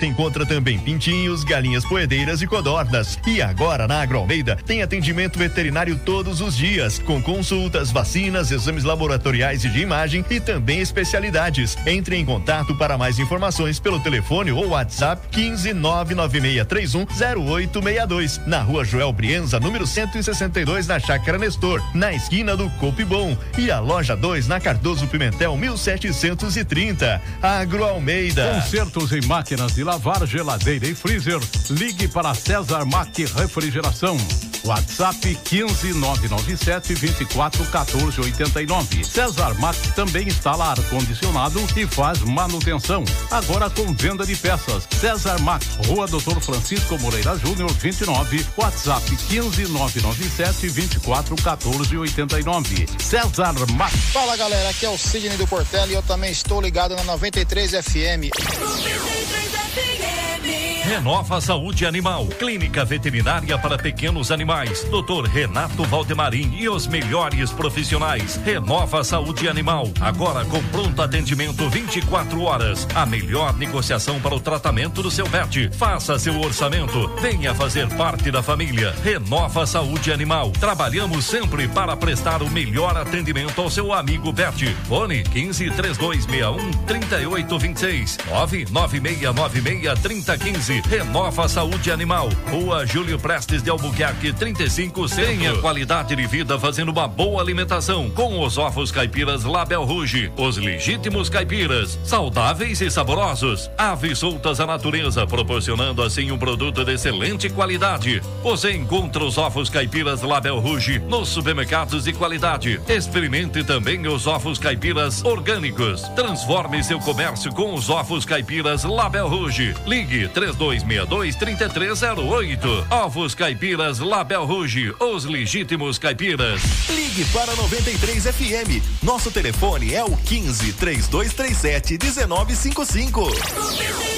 Encontra também pintinhos, galinhas poedeiras e codornas. E agora na Agro Almeida tem atendimento veterinário todos os dias, com consultas, vacinas, exames laboratoriais e de imagem e também especialidades. Entre em contato para mais informações pelo telefone ou WhatsApp 15 99631 0862, na Rua Joel Brienza, número 162, na Chácara Nestor, na esquina do Copibom. E a loja 2 na Cardoso Pimentel 1730. Agro Almeida. Concertos em máquinas de lavar, geladeira e freezer, ligue para César Mac Refrigeração. WhatsApp 15 997 24 14 89. César Mac também instala ar-condicionado e faz manutenção. Agora com venda de peças. César Mac, Rua Doutor Francisco Moreira Júnior 29. WhatsApp 15 997 24 14 89. César Mac. Fala galera, aqui é o Sidney do Portela e eu também estou ligado na 93 FM. 93 Big. else. Renova Saúde Animal, clínica veterinária para pequenos animais. Dr. Renato Valdemarim e os melhores profissionais. Renova Saúde Animal, agora com pronto atendimento 24 horas. A melhor negociação para o tratamento do seu pet. Faça seu orçamento, venha fazer parte da família. Renova Saúde Animal. Trabalhamos sempre para prestar o melhor atendimento ao seu amigo pet. Fone 15 3261 3826 99696 3015. Renova Saúde Animal. Rua Júlio Prestes de Albuquerque 35 Tenha qualidade de vida fazendo uma boa alimentação com os ovos caipiras Label Rouge. Os legítimos caipiras, saudáveis e saborosos. Aves soltas à natureza, proporcionando assim um produto de excelente qualidade. Você encontra os ovos caipiras Label Rouge nos supermercados de qualidade. Experimente também os ovos caipiras orgânicos. Transforme seu comércio com os ovos caipiras Label Rouge. Ligue 3262 3308. Ovos caipiras Label Rouge, os legítimos caipiras. Ligue para 93 FM. Nosso telefone é o 15 3237 1955.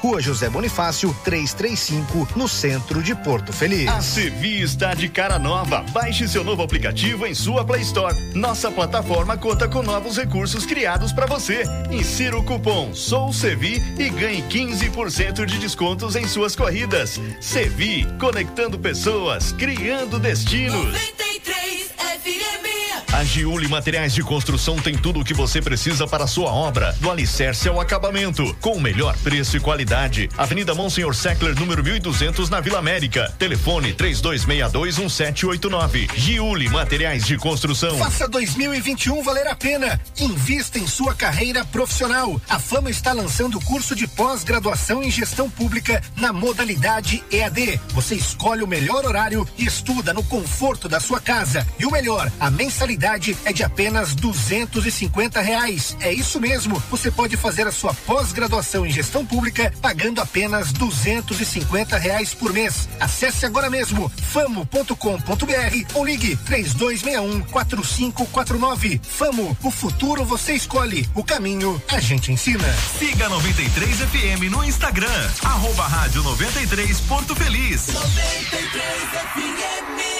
Rua José Bonifácio, 335, no centro de Porto Feliz. A Sevi está de cara nova. Baixe seu novo aplicativo em sua Play Store. Nossa plataforma conta com novos recursos criados para você. Insira o cupom Sou Sevi e ganhe 15% de descontos em suas corridas. Sevi, conectando pessoas, criando destinos. 93 FM. A Giuli Materiais de Construção tem tudo o que você precisa para a sua obra, do alicerce ao acabamento, com o melhor preço e qualidade. Avenida Monsenhor Seckler, número 1200, na Vila América. Telefone 32621789. Giuli Materiais de Construção. Faça 2021 valer a pena. Invista em sua carreira profissional. A Fama está lançando o curso de pós-graduação em gestão pública na modalidade EAD. Você escolhe o melhor horário e estuda no conforto da sua casa. E o melhor, a mensalidade é de apenas duzentos e cinquenta reais. É isso mesmo. Você pode fazer a sua pós-graduação em gestão pública pagando apenas duzentos e cinquenta reais por mês. Acesse agora mesmo famo.com.br ou ligue três dois um quatro cinco quatro nove. Famo, o futuro você escolhe, o caminho a gente ensina. Siga 93 FM no Instagram, arroba rádio 93 Porto Feliz. 93 FM.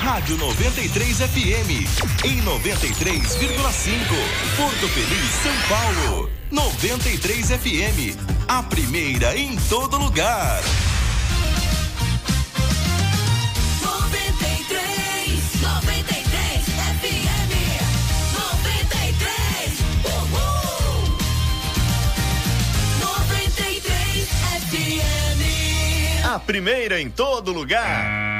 Rádio 93 FM em 93,5. Porto Feliz, São Paulo. 93 FM, a primeira em todo lugar. 93, 93 FM, 93, uhul. 93 FM. A primeira em todo lugar.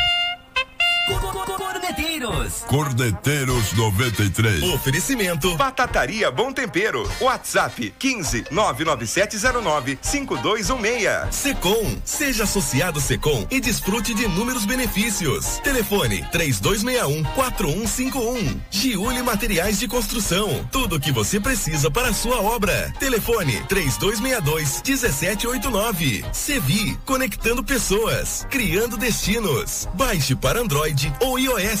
Corneteiros. Cordeteiros 93. Oferecimento. Batataria Bom Tempero. WhatsApp 15 99709 5216. Secom. Seja associado Secom e desfrute de inúmeros benefícios. Telefone 3261 4151. Giuli Materiais de Construção. Tudo o que você precisa para a sua obra. Telefone 3262 1789. Sevi. Conectando pessoas. Criando destinos. Baixe para Android ou iOS.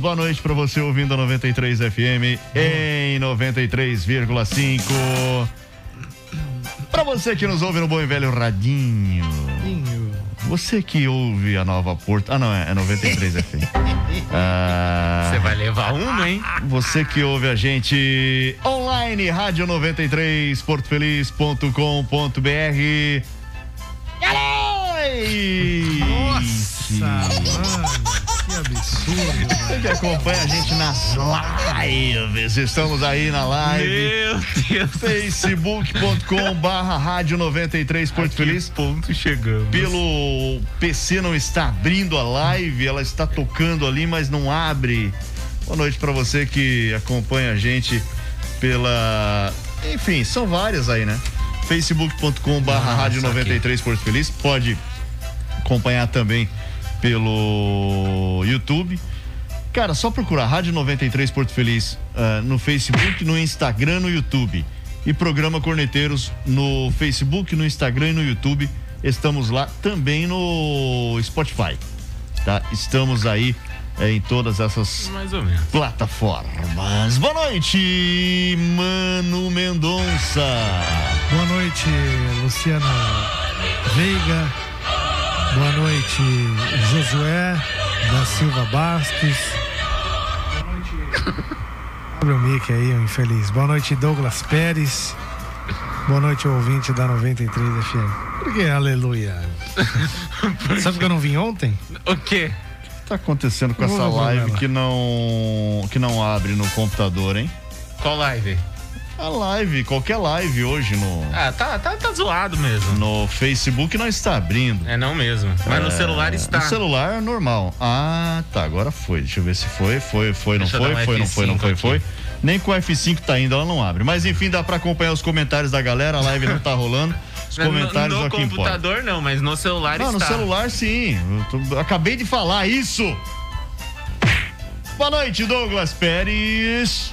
Boa noite para você ouvindo a 93 FM em 93,5. Para você que nos ouve no bom e velho radinho. Você que ouve a nova Porto. Ah, não, é, é 93 FM. Ah, Você vai levar uma, hein? você que ouve a gente online, rádio 93 portofeliz.com.br. Nossa, Você que acompanha a gente nas lives, estamos aí na live. Meu Deus. facebook.com barra rádio 93 Porto Feliz. Ponto chegamos. Pelo PC não está abrindo a live, ela está tocando ali, mas não abre. Boa noite para você que acompanha a gente pela. Enfim, são várias aí, né? facebook.com barra rádio saquei. 93 Porto Feliz. Pode acompanhar também pelo YouTube. Cara, só procurar Rádio 93 Porto Feliz ah, no Facebook, no Instagram, no YouTube. E programa Corneteiros no Facebook, no Instagram e no YouTube. Estamos lá também no Spotify. Tá? Estamos aí eh, em todas essas Mais ou menos. plataformas. Boa noite, Mano Mendonça. Boa noite, Luciana Veiga. Boa noite, Josué da Silva Bastos. Abre o mic aí, o infeliz. Boa noite, Douglas Pérez. Boa noite, ouvinte da 93 FM. Por que aleluia? Sabe que eu não vim ontem? O quê? O que tá acontecendo com essa live que não que não abre no computador, hein? Qual live? A live, qualquer live hoje no Ah, tá, tá, tá zoado mesmo. no Facebook não está abrindo. É não mesmo. Mas no É, celular está. No celular é normal. Ah, tá, agora foi. Deixa eu ver se foi, foi, foi, não foi, foi, não foi, não foi, F5 foi. Nem com o F5 tá indo, ela não abre. Mas enfim, dá pra acompanhar os comentários da galera, a live não tá rolando. Os No- comentários no, é o que importa. computador não, mas no celular Não, no está. celular sim. Tô- acabei de falar isso. Boa noite, Douglas Pérez.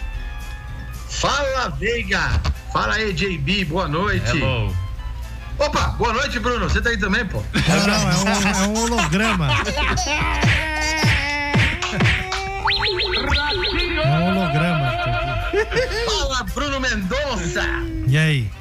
Fala, Veiga! Fala aí, JB, boa noite. Hello. Opa, boa noite, Bruno. Você tá aí também, pô? Não, não, é um, é um holograma. É um holograma. Fala, Bruno Mendonça! E aí?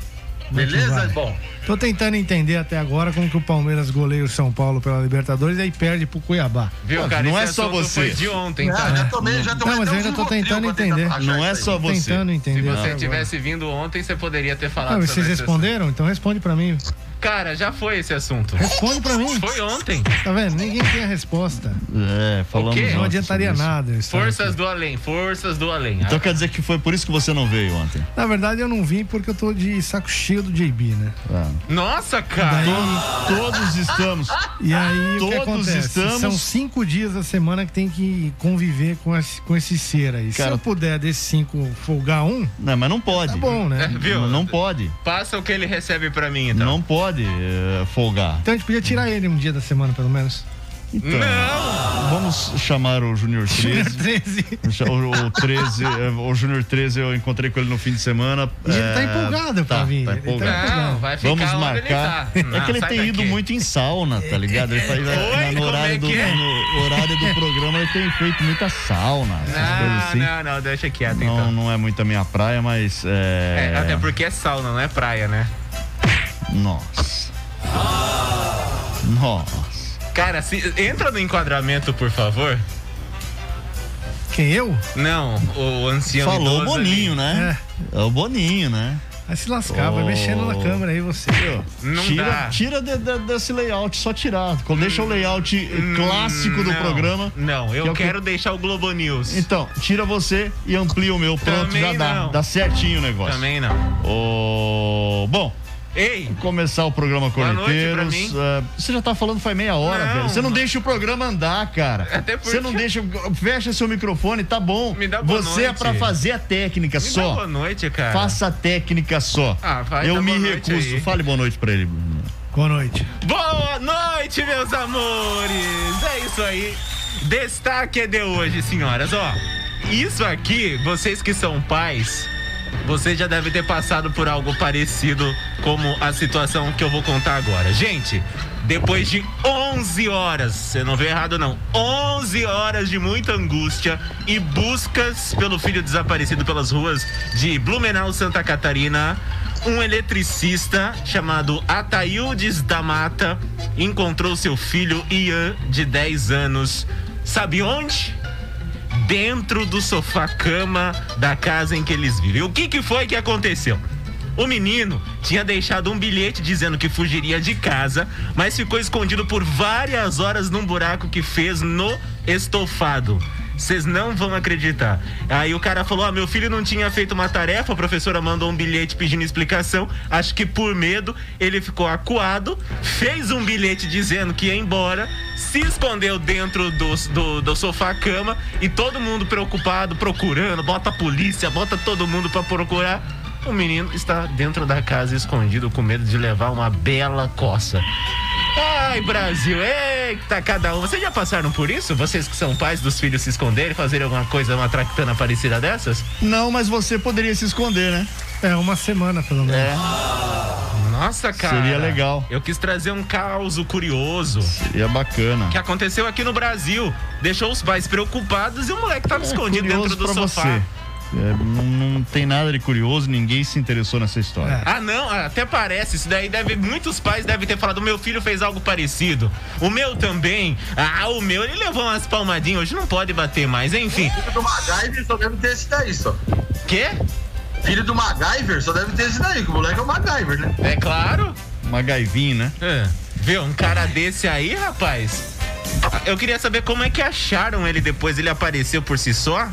É Beleza? Bom, Tô tentando entender até agora como que o Palmeiras goleia o São Paulo pela Libertadores e aí perde pro Cuiabá. Viu, Não, cara? não esse é só você. Foi de ontem, ah, tá? já tomei, já tomei Não, mas eu ainda tô tentando tentar entender. Não é só você. Tentando Se entender. você até agora. tivesse vindo ontem, você poderia ter falado sobre vocês responderam? Então responde pra mim. Cara, já foi esse assunto. Responde pra mim. Foi ontem. Tá vendo? Ninguém tem a resposta. É, falamos Não adiantaria isso. nada. Forças aqui. do além, forças do além. Então quer dizer que foi por isso que você não veio ontem. Na verdade, eu não vim porque eu tô de saco cheio do JB, né? Ah. Nossa, cara. Daí, Todos estamos. e aí, o que Todos acontece? estamos- São cinco dias da semana que tem que conviver com esse, com esse ser aí. Se Cara- eu puder desses cinco folgar um, Não, mas não pode. tá bom, né? Viu? Não, não pode. Passa o que ele recebe pra mim, então. Não pode eh, folgar. Então a gente podia tirar ele um dia da semana, pelo menos. Então, Vamos chamar o Júnior 13. O, o 13, é, o Júnior 13, eu encontrei com ele no fim de semana. E ele tá É, empolgado pra tá, vir, Tá tá empolgado. Não, vai ficar Vamos marcar. ele tá. é que ele Não, tem sai ido daqui. muito em sauna, tá ligado? Ele faz, Oi, no, como horário é do, é? no horário do programa ele tem feito muita sauna, Não, assim. não, não, deixa quieto Não, então. não é muito a minha praia, mas é. É, até porque é sauna, não é praia, né? Nossa. Nossa. Cara, se- entra no enquadramento, por favor. Quem, eu? Não, o ancião Falou o Boninho, ali. né? É. o Boninho, né? Vai se lascar, vai mexendo na câmera aí você. Não tira dá. tira de- de- desse layout, só tirar. Deixa o layout clássico do Hum, não, programa. Não, eu que é o que- quero deixar o Globo News. Então, tira você e amplia o meu. Pronto, Também já dá. não. Dá certinho o negócio. Também não. Ô, Bom. Ei! Começar o programa Corneteiros. mim. ah, você já tá falando faz meia hora, Não. velho. Você não deixa o programa andar, cara. Até porque- Você não deixa. Fecha seu microfone, tá bom. Me dá boa Você é noite. pra fazer a técnica Me dá só. boa noite, cara. Faça a técnica só. Ah, vai, Eu me recuso. aí. Fale boa noite pra ele. Boa noite. Boa noite, meus amores! É isso aí. Destaque é de hoje, senhoras. Ó, isso aqui, vocês que são pais, vocês já devem ter passado por algo parecido como a situação que eu vou contar agora. Gente, depois de 11 horas, você não vê errado não, 11 horas de muita angústia e buscas pelo filho desaparecido pelas ruas de Blumenau, Santa Catarina, um eletricista chamado Ataildes da Mata encontrou seu filho Ian, de 10 anos. Sabe onde? Dentro do sofá-cama da casa em que eles vivem. O que, que foi que aconteceu? O menino tinha deixado um bilhete dizendo que fugiria de casa, mas ficou escondido por várias horas num buraco que fez no estofado. Vocês não vão acreditar. Aí o cara falou: Ah, meu filho não tinha feito uma tarefa, a professora mandou um bilhete pedindo explicação. Acho que por medo ele ficou acuado, fez um bilhete dizendo que ia embora, se escondeu dentro do, do, do sofá-cama e todo mundo preocupado, procurando, bota a polícia, bota todo mundo pra procurar. O menino está dentro da casa escondido com medo de levar uma bela coça. Ai, Brasil, eita, cada um. Vocês já passaram por isso? Vocês que são pais dos filhos se esconderem, fazerem alguma coisa, uma tractana parecida dessas? Não, mas você poderia se esconder, né? É, uma semana pelo menos. É. Nossa, cara. Seria legal. Eu quis trazer um caos curioso. Seria bacana. Que aconteceu aqui no Brasil. Deixou os pais preocupados e o moleque tava escondido curioso dentro do sofá. você. É, não, não tem nada de curioso, ninguém se interessou nessa história. Ah, não, até parece. Isso daí deve. Muitos pais devem ter falado: meu filho fez algo parecido. O meu também. Ah, o meu, ele levou umas palmadinhas. Hoje não pode bater mais. Enfim. Filho do MacGyver só deve ter esse daí, só. Quê? Filho do MacGyver só deve ter esse daí, que o moleque é o MacGyver, né? É claro. Uma gaivinha, né? É. Viu? Um cara desse aí, rapaz. Eu queria saber como é que acharam ele depois. Ele apareceu por si só?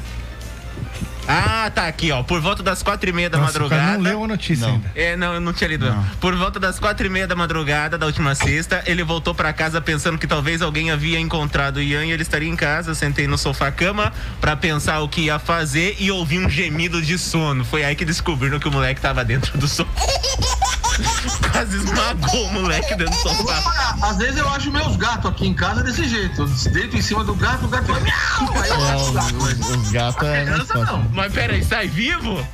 Ah, tá aqui, ó. Por volta das quatro e meia da Nossa, o cara madrugada. não leu a notícia Não. ainda. É, não, eu não tinha lido. não. Por volta das quatro e meia da madrugada da última sexta, ele voltou pra casa pensando que talvez alguém havia encontrado o Ian e ele estaria em casa. Sentei no sofá-cama pra pensar o que ia fazer e ouvi um gemido de sono. Foi aí que descobriram que o moleque tava dentro do sofá. Quase esmagou o moleque dentro do sofá. Às vezes eu acho meus gatos aqui em casa desse jeito. Eu deito em cima do gato, o gato vai miau. Aí eu É, acho o gato, os, gatos é. criança, não. Mas peraí, sai vivo?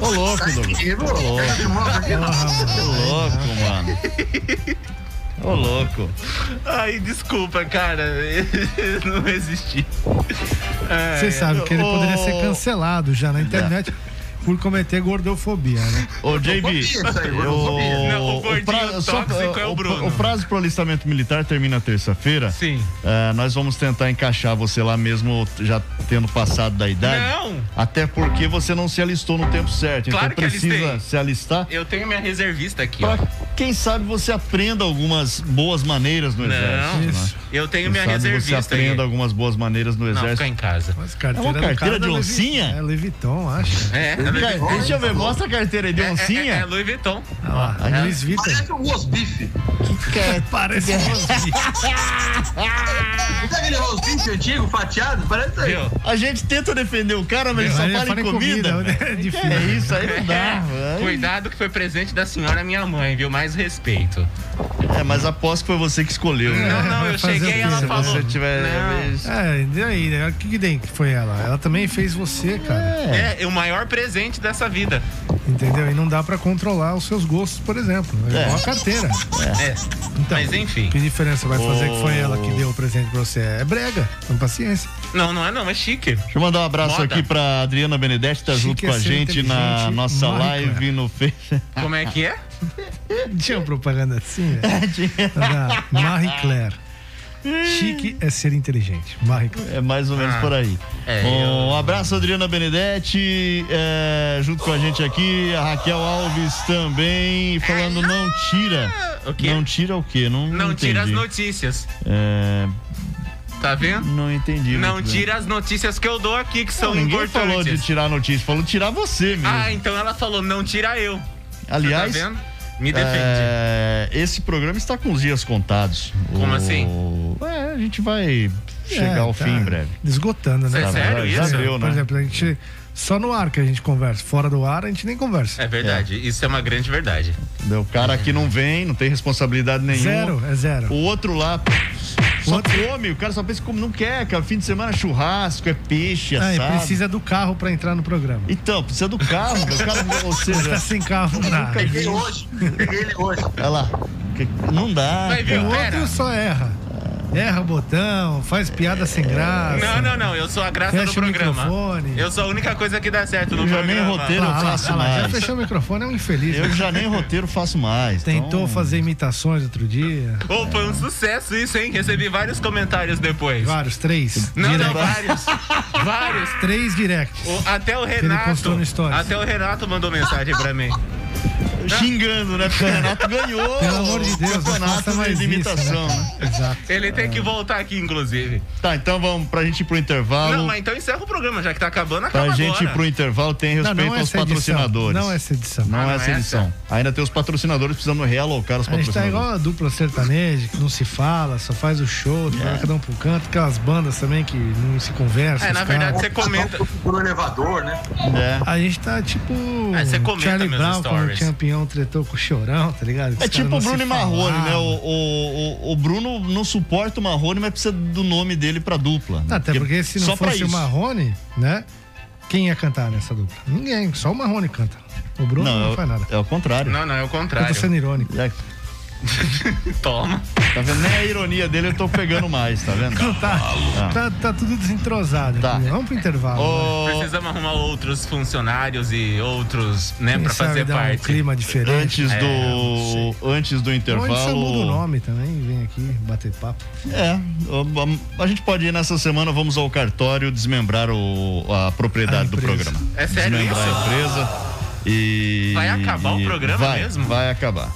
Ô louco, Douglas. Vivo? Ô louco. Ô mano. Ô louco. Ai, desculpa, cara. Não resisti. Você sabe que ele poderia ser cancelado já na internet por cometer gordofobia, né? Ô, JB, isso o tóxico é o Bruno. o prazo pro alistamento militar termina terça-feira. Sim. É, nós vamos tentar encaixar você lá mesmo, já tendo passado da idade. Não. Até porque você não se alistou no tempo certo. Claro então que precisa alistei. se alistar. Eu tenho minha reservista aqui, ó. Pra quem sabe você aprenda algumas boas maneiras no Não, exército. né? Eu tenho Quem minha sabe você reservista aí. aprenda algumas boas maneiras no Não, exército. fica em casa. Mas carteira É uma carteira de é oncinha? É Louis Vuitton, acho. É, é Vuitton. Deixa eu ver, mostra a carteira aí de É, oncinha. é, é Louis Vuitton. Olha lá, Ah, Louis Vuitton. Parece um rosbife. Parece um rosbife. Não tem aquele rosbife antigo, fatiado? Parece isso aí. A gente tenta defender o cara, mas ele só fala em comida. comida, velho. é Que difícil. É isso aí não dá. É. Cuidado que foi presente da senhora minha mãe, viu? Mais respeito. É, mas aposto que foi você que escolheu. né? Não, não, eu fazer que aí ela Se falou. você tiver- Não. É, e aí, né? o que, que tem que foi ela? Ela também fez você, cara. É, o maior presente dessa vida. Entendeu? E não dá pra controlar os seus gostos, por exemplo. É, É. igual a carteira. É. Então, Mas enfim. Que diferença vai fazer que foi ela que deu o presente pra você? É brega, com paciência. Não, não é não, é chique. Deixa eu mandar um abraço Moda. aqui pra Adriana Benedetti, tá Chique junto é com a ser gente na nossa Marie live no Face. Como é que é? Tinha uma propaganda assim, né? Da Marie Claire. Chique é ser inteligente. Claire. É mais ou menos Ah. por aí. É, um eu- abraço, Adriana Benedetti, é, junto com a gente aqui, a Raquel Alves também, falando não tira. O quê? Não tira o quê? Não, Não tira as notícias. É, Tá vendo? não entendi. Não muito bem. tira as notícias que eu dou aqui, que são Não, ninguém importantes. falou de tirar a notícia, falou tirar você mesmo. Ah, então ela falou, não tira eu. Aliás, tá vendo? Me defende. é, esse programa está com os dias contados. Como O- assim? É, a gente vai chegar É, ao tá fim em breve. Esgotando, né? É sério já isso? deu, Por né? exemplo, a gente. Só no ar que a gente conversa. Fora do ar, a gente nem conversa. É verdade, isso é uma grande verdade. O cara aqui não vem, não tem responsabilidade nenhuma. Zero, é zero. O outro lá só come, o cara só pensa como não quer, cara. Fim de semana é churrasco, é peixe, Ah, e assado. precisa do carro pra entrar no programa. Então, precisa do carro, meu. O cara, ou Mas seja, tá sem carro, não dá. Peguei hoje. Peguei ele hoje. olha lá, não dá. Vai ver, O outro só erra. Erra botão, faz piada sem graça. Não, não, não, eu sou a graça Fecha do o programa. microfone. Eu sou a única coisa que dá certo no Eu já programa. nem roteiro Ah, faço ah, lá, já mais. fechou o microfone, é um infeliz. Eu já nem roteiro faço mais. Tentou então- fazer imitações outro dia. Ô, foi um sucesso isso, hein? Recebi vários comentários depois. Vários, três. Não, não, Direct. vários. vários. Três directs. O- até o ele Renato. postou no Stories. Até o Renato mandou mensagem pra mim. Xingando, né? Porque o Renato ganhou. Pelo amor de Deus, o não campeonato de imitação, isso, né? Exato. Ele tem que voltar aqui, inclusive. Tá, então vamos pra gente ir pro intervalo. Não, mas então encerra o programa, já que tá acabando, Pra acaba gente ir pro intervalo, tem Não, respeito não aos essa edição. patrocinadores. Não essa edição. Não Ah, é não essa é edição. Ainda tem os patrocinadores precisando realocar os A gente tá patrocinadores. igual a dupla sertaneja, que não se fala, só faz o show, É. vai cada um pro canto, aquelas bandas também que não se conversam. É, na verdade, caras. você comenta. Pro elevador, né? É. A gente tá tipo. É, você comenta Charlie meus Brown campeão tretou com o chorão, tá ligado? É tipo o Bruno e Marrone, né? O, o, o, Bruno não suporta o Marrone, mas precisa do nome dele pra dupla. né? Até porque se não fosse o. Marrone, né? Quem ia cantar nessa dupla? Ninguém, só o Marrone canta. O Bruno não, Não, é, faz nada. é o contrário. Não, não, é o Eu tô contrário. sendo irônico. É, Toma. tá vendo? Nem a ironia dele eu tô pegando mais, tá vendo? Tá, Ah. tá, tá tudo desentrosado. Tá. aqui. Vamos pro intervalo. Ô, Precisamos arrumar outros funcionários e outros, né, Quem pra sabe fazer dar um parte. clima diferente. antes É, do antes do Ou a gente só muda o intervalo. nome também, vem aqui bater papo. É, a, gente pode ir nessa semana, vamos ao cartório desmembrar o, a propriedade A do programa. É sério desmembrar isso? a empresa e Vai acabar o e- programa vai, mesmo? Vai acabar.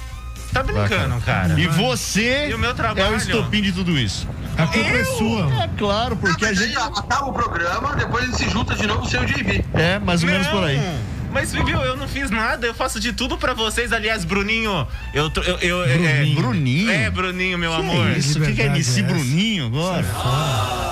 Tá brincando, cara. E você E o meu é trabalho? o estopim de tudo isso. A culpa é sua. É claro, porque a Mas gente acaba o programa, depois ele se junta de novo o seu JV. é mais ou menos por aí. Mas, viu, eu não fiz nada, eu faço de tudo pra vocês. Aliás, Bruninho, eu. tô- eu, eu é, Bruninho. Bruninho? É, Bruninho, meu Que amor. é isso? O que, que é MC é? Bruninho agora?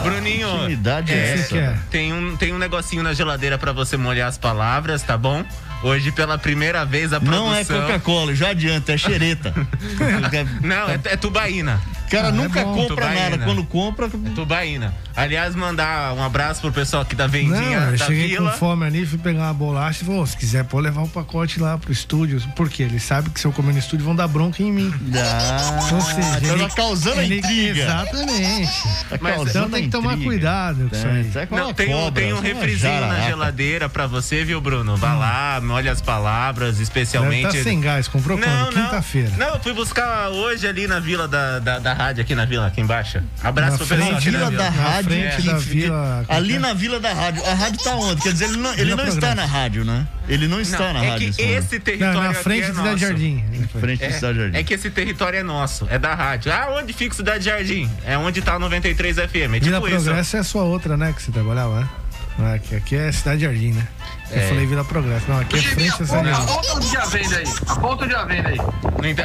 Bruninho. Que unidade é, é, essa? Tem um, tem um negocinho na geladeira pra você molhar as palavras, tá bom? Hoje, pela primeira vez, a produção... Não é Coca-Cola, já adianta, é xereta. Não, é, é tubaína. O cara Ah, é nunca bom. compra Tubaína. nada. Quando compra, Tubaína. Aliás, mandar um abraço pro pessoal aqui da vendinha Não, eu da cheguei vila. com fome ali, fui pegar uma bolacha e falou: se quiser, pode levar um pacote lá pro estúdio. Por quê? Ele sabe que se eu comer no estúdio vão dar bronca em mim. Ah, Ou seja, tá ele- causando a ele- intriga. Exatamente. Tá Mas causando Então tem que a tomar intriga. cuidado com isso aí. É Não, tem, um, tem um é refrizinho na geladeira pra você, viu, Bruno? Vá lá, molha as palavras, Deve especialmente. tá sem gás, comprou Não, quando? não. Quinta-feira. Não, eu fui buscar hoje ali na vila da, da, da rádio, aqui na vila, aqui embaixo. Abraço Na pro pessoal Vila na da vila. Rádio. que da vila- Ali na Vila da Rádio. A rádio tá onde? Quer dizer, ele não, ele Vila não está na rádio, né? Ele não está Não, na é rádio. que nesse momento. esse Não, território na aqui frente é da Cidade nosso. Jardim. Frente É, da Cidade Jardim. é que esse território é nosso, é da rádio. Ah, onde fica Cidade Jardim? É onde tá a 93 FM. É Vila tipo isso. Progresso é a sua outra, né? Que você trabalhava, né? Não, aqui, aqui é Cidade Jardim, né? Eu É. falei Vila Progresso. Não, aqui é frente Jardim. aponta onde a venda aí. Aponta onde a venda aí.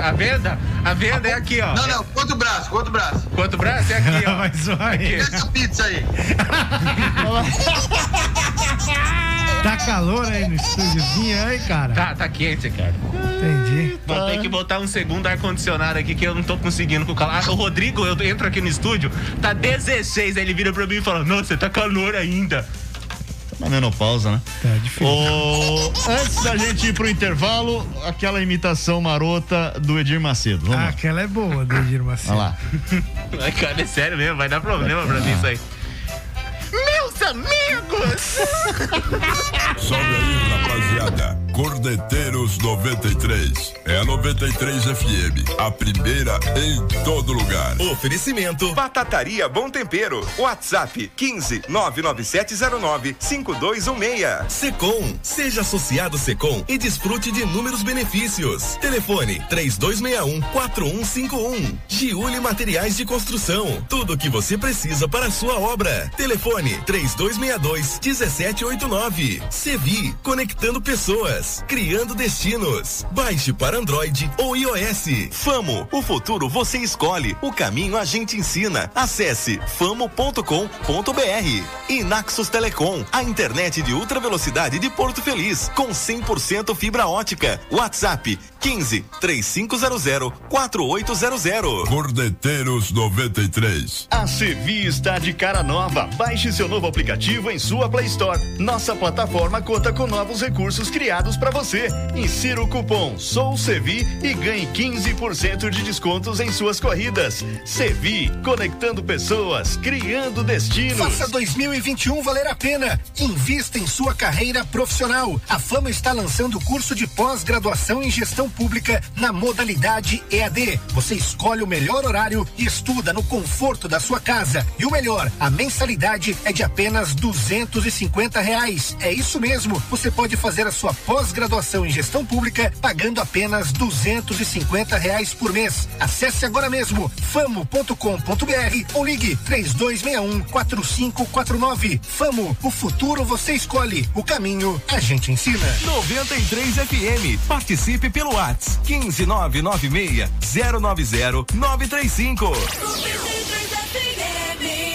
A venda? A venda é aqui, ó. Não, não, quanto braço, quanto braço. Quanto braço? É aqui, ó. Vai zoar aí. Aqui. Essa pizza aí. Tá calor aí no estúdiozinho aí, cara? Tá, tá quente, cara. Entendi. Vou ter que botar um segundo ar-condicionado aqui que eu não tô conseguindo com o calor. Ah, o Rodrigo, eu entro aqui no estúdio, tá 16, aí ele vira pra mim e fala, nossa, você tá calor ainda. Na menopausa, né? Tá difícil. Antes da gente ir pro intervalo, aquela imitação marota do Edir Macedo. Vamos Ah, lá. aquela é boa, do Edir Macedo. Olha lá. Ai, cara, é sério mesmo, vai dar problema pra mim isso aí. Meus amigos! Sobe aí, rapaziada. Cordeteiros 93. É a 93 FM. A primeira em todo lugar. Oferecimento Batataria Bom Tempero. WhatsApp 15 99709 5216. Secom. Seja associado Secom e desfrute de inúmeros benefícios. Telefone 3261 4151. Giuli Materiais de Construção. Tudo o que você precisa para a sua obra. Telefone 3262 1789. Sevi. Conectando pessoas. Criando destinos. Baixe para Android ou iOS. Famo. O futuro você escolhe. O caminho a gente ensina. Acesse famo.com.br. Naxos Telecom. A internet de ultra velocidade de Porto Feliz. Com 100% fibra ótica. WhatsApp 15 3500 4800. Cordeteiros 93. A Sevi está de cara nova. Baixe seu novo aplicativo em sua Play Store. Nossa plataforma conta com novos recursos criados para você. Insira o cupom SOUSEVI e ganhe 15% de descontos em suas corridas. Sevi, conectando pessoas, criando destinos. Faça 2021 valer a pena. Invista em sua carreira profissional. A Fama está lançando o curso de pós-graduação em gestão pública na modalidade EAD. Você escolhe o melhor horário e estuda no conforto da sua casa. E o melhor, a mensalidade é de apenas duzentos e reais. É isso mesmo. Você pode fazer a sua pós-graduação em gestão pública pagando apenas duzentos e reais por mês. Acesse agora mesmo famo.com.br ou ligue três dois quatro cinco quatro nove. Famo, o futuro você escolhe, o caminho a gente ensina. 93 FM. Participe pelo WhatsApp 15996 090 935.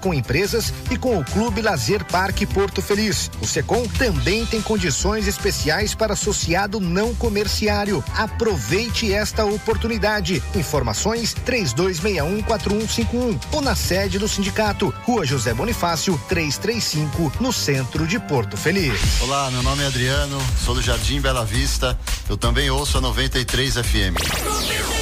com empresas e com o Clube Lazer Parque Porto Feliz. O Secom também tem condições especiais para associado não comerciário. Aproveite esta oportunidade. Informações 32614151 ou na sede do sindicato, Rua José Bonifácio, 335, no centro de Porto Feliz. Olá, meu nome é Adriano, sou do Jardim Bela Vista. Eu também ouço a 93 FM.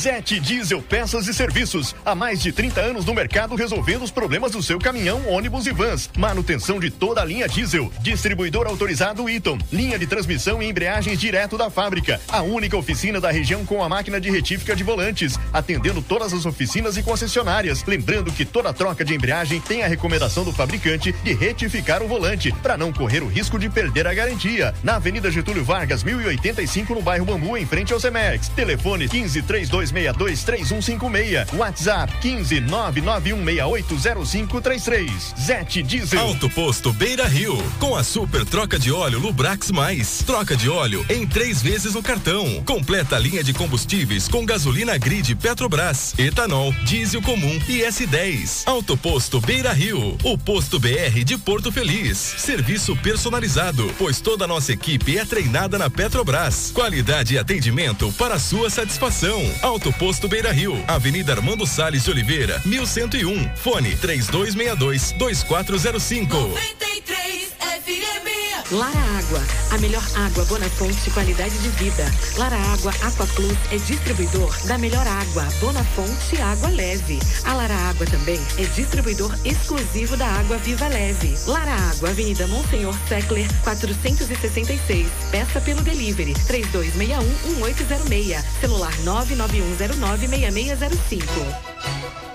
Zete Diesel Peças e Serviços. Há mais de 30 anos no mercado resolvendo os problemas do seu caminhão, ônibus e vans. Manutenção de toda a linha diesel. Distribuidor autorizado Eaton. Linha de transmissão e embreagens direto da fábrica. A única oficina da região com a máquina de retífica de volantes. Atendendo todas as oficinas e concessionárias. Lembrando que toda troca de embreagem tem a recomendação do fabricante de retificar o volante para não correr o risco de perder a garantia. Na Avenida Getúlio Vargas, 1085, no bairro Bambu, em frente ao Cemex. Telefone 15 32 32623156. WhatsApp 15991680533. Zete Diesel. Alto Posto Beira Rio. Com a super troca de óleo Lubrax Mais. Troca de óleo em três vezes no cartão. Completa a linha de combustíveis com gasolina grid Petrobras, etanol, diesel comum e S10. Alto Posto Beira Rio. O posto BR de Porto Feliz. Serviço personalizado, pois toda a nossa equipe é treinada na Petrobras. Qualidade e atendimento para sua satisfação. Posto Beira Rio. Avenida Armando Salles de Oliveira, 1101. Fone 3262 2405. 93 FM. Lara Água, a melhor água Bonafonte de qualidade de vida. Lara Água Aqua Plus é distribuidor da melhor água Bonafonte Água Leve. A Lara Água também é distribuidor exclusivo da água Viva Leve. Lara Água, Avenida Monsenhor Seckler, 466. Peça pelo delivery 3261-1806. Celular 991096605.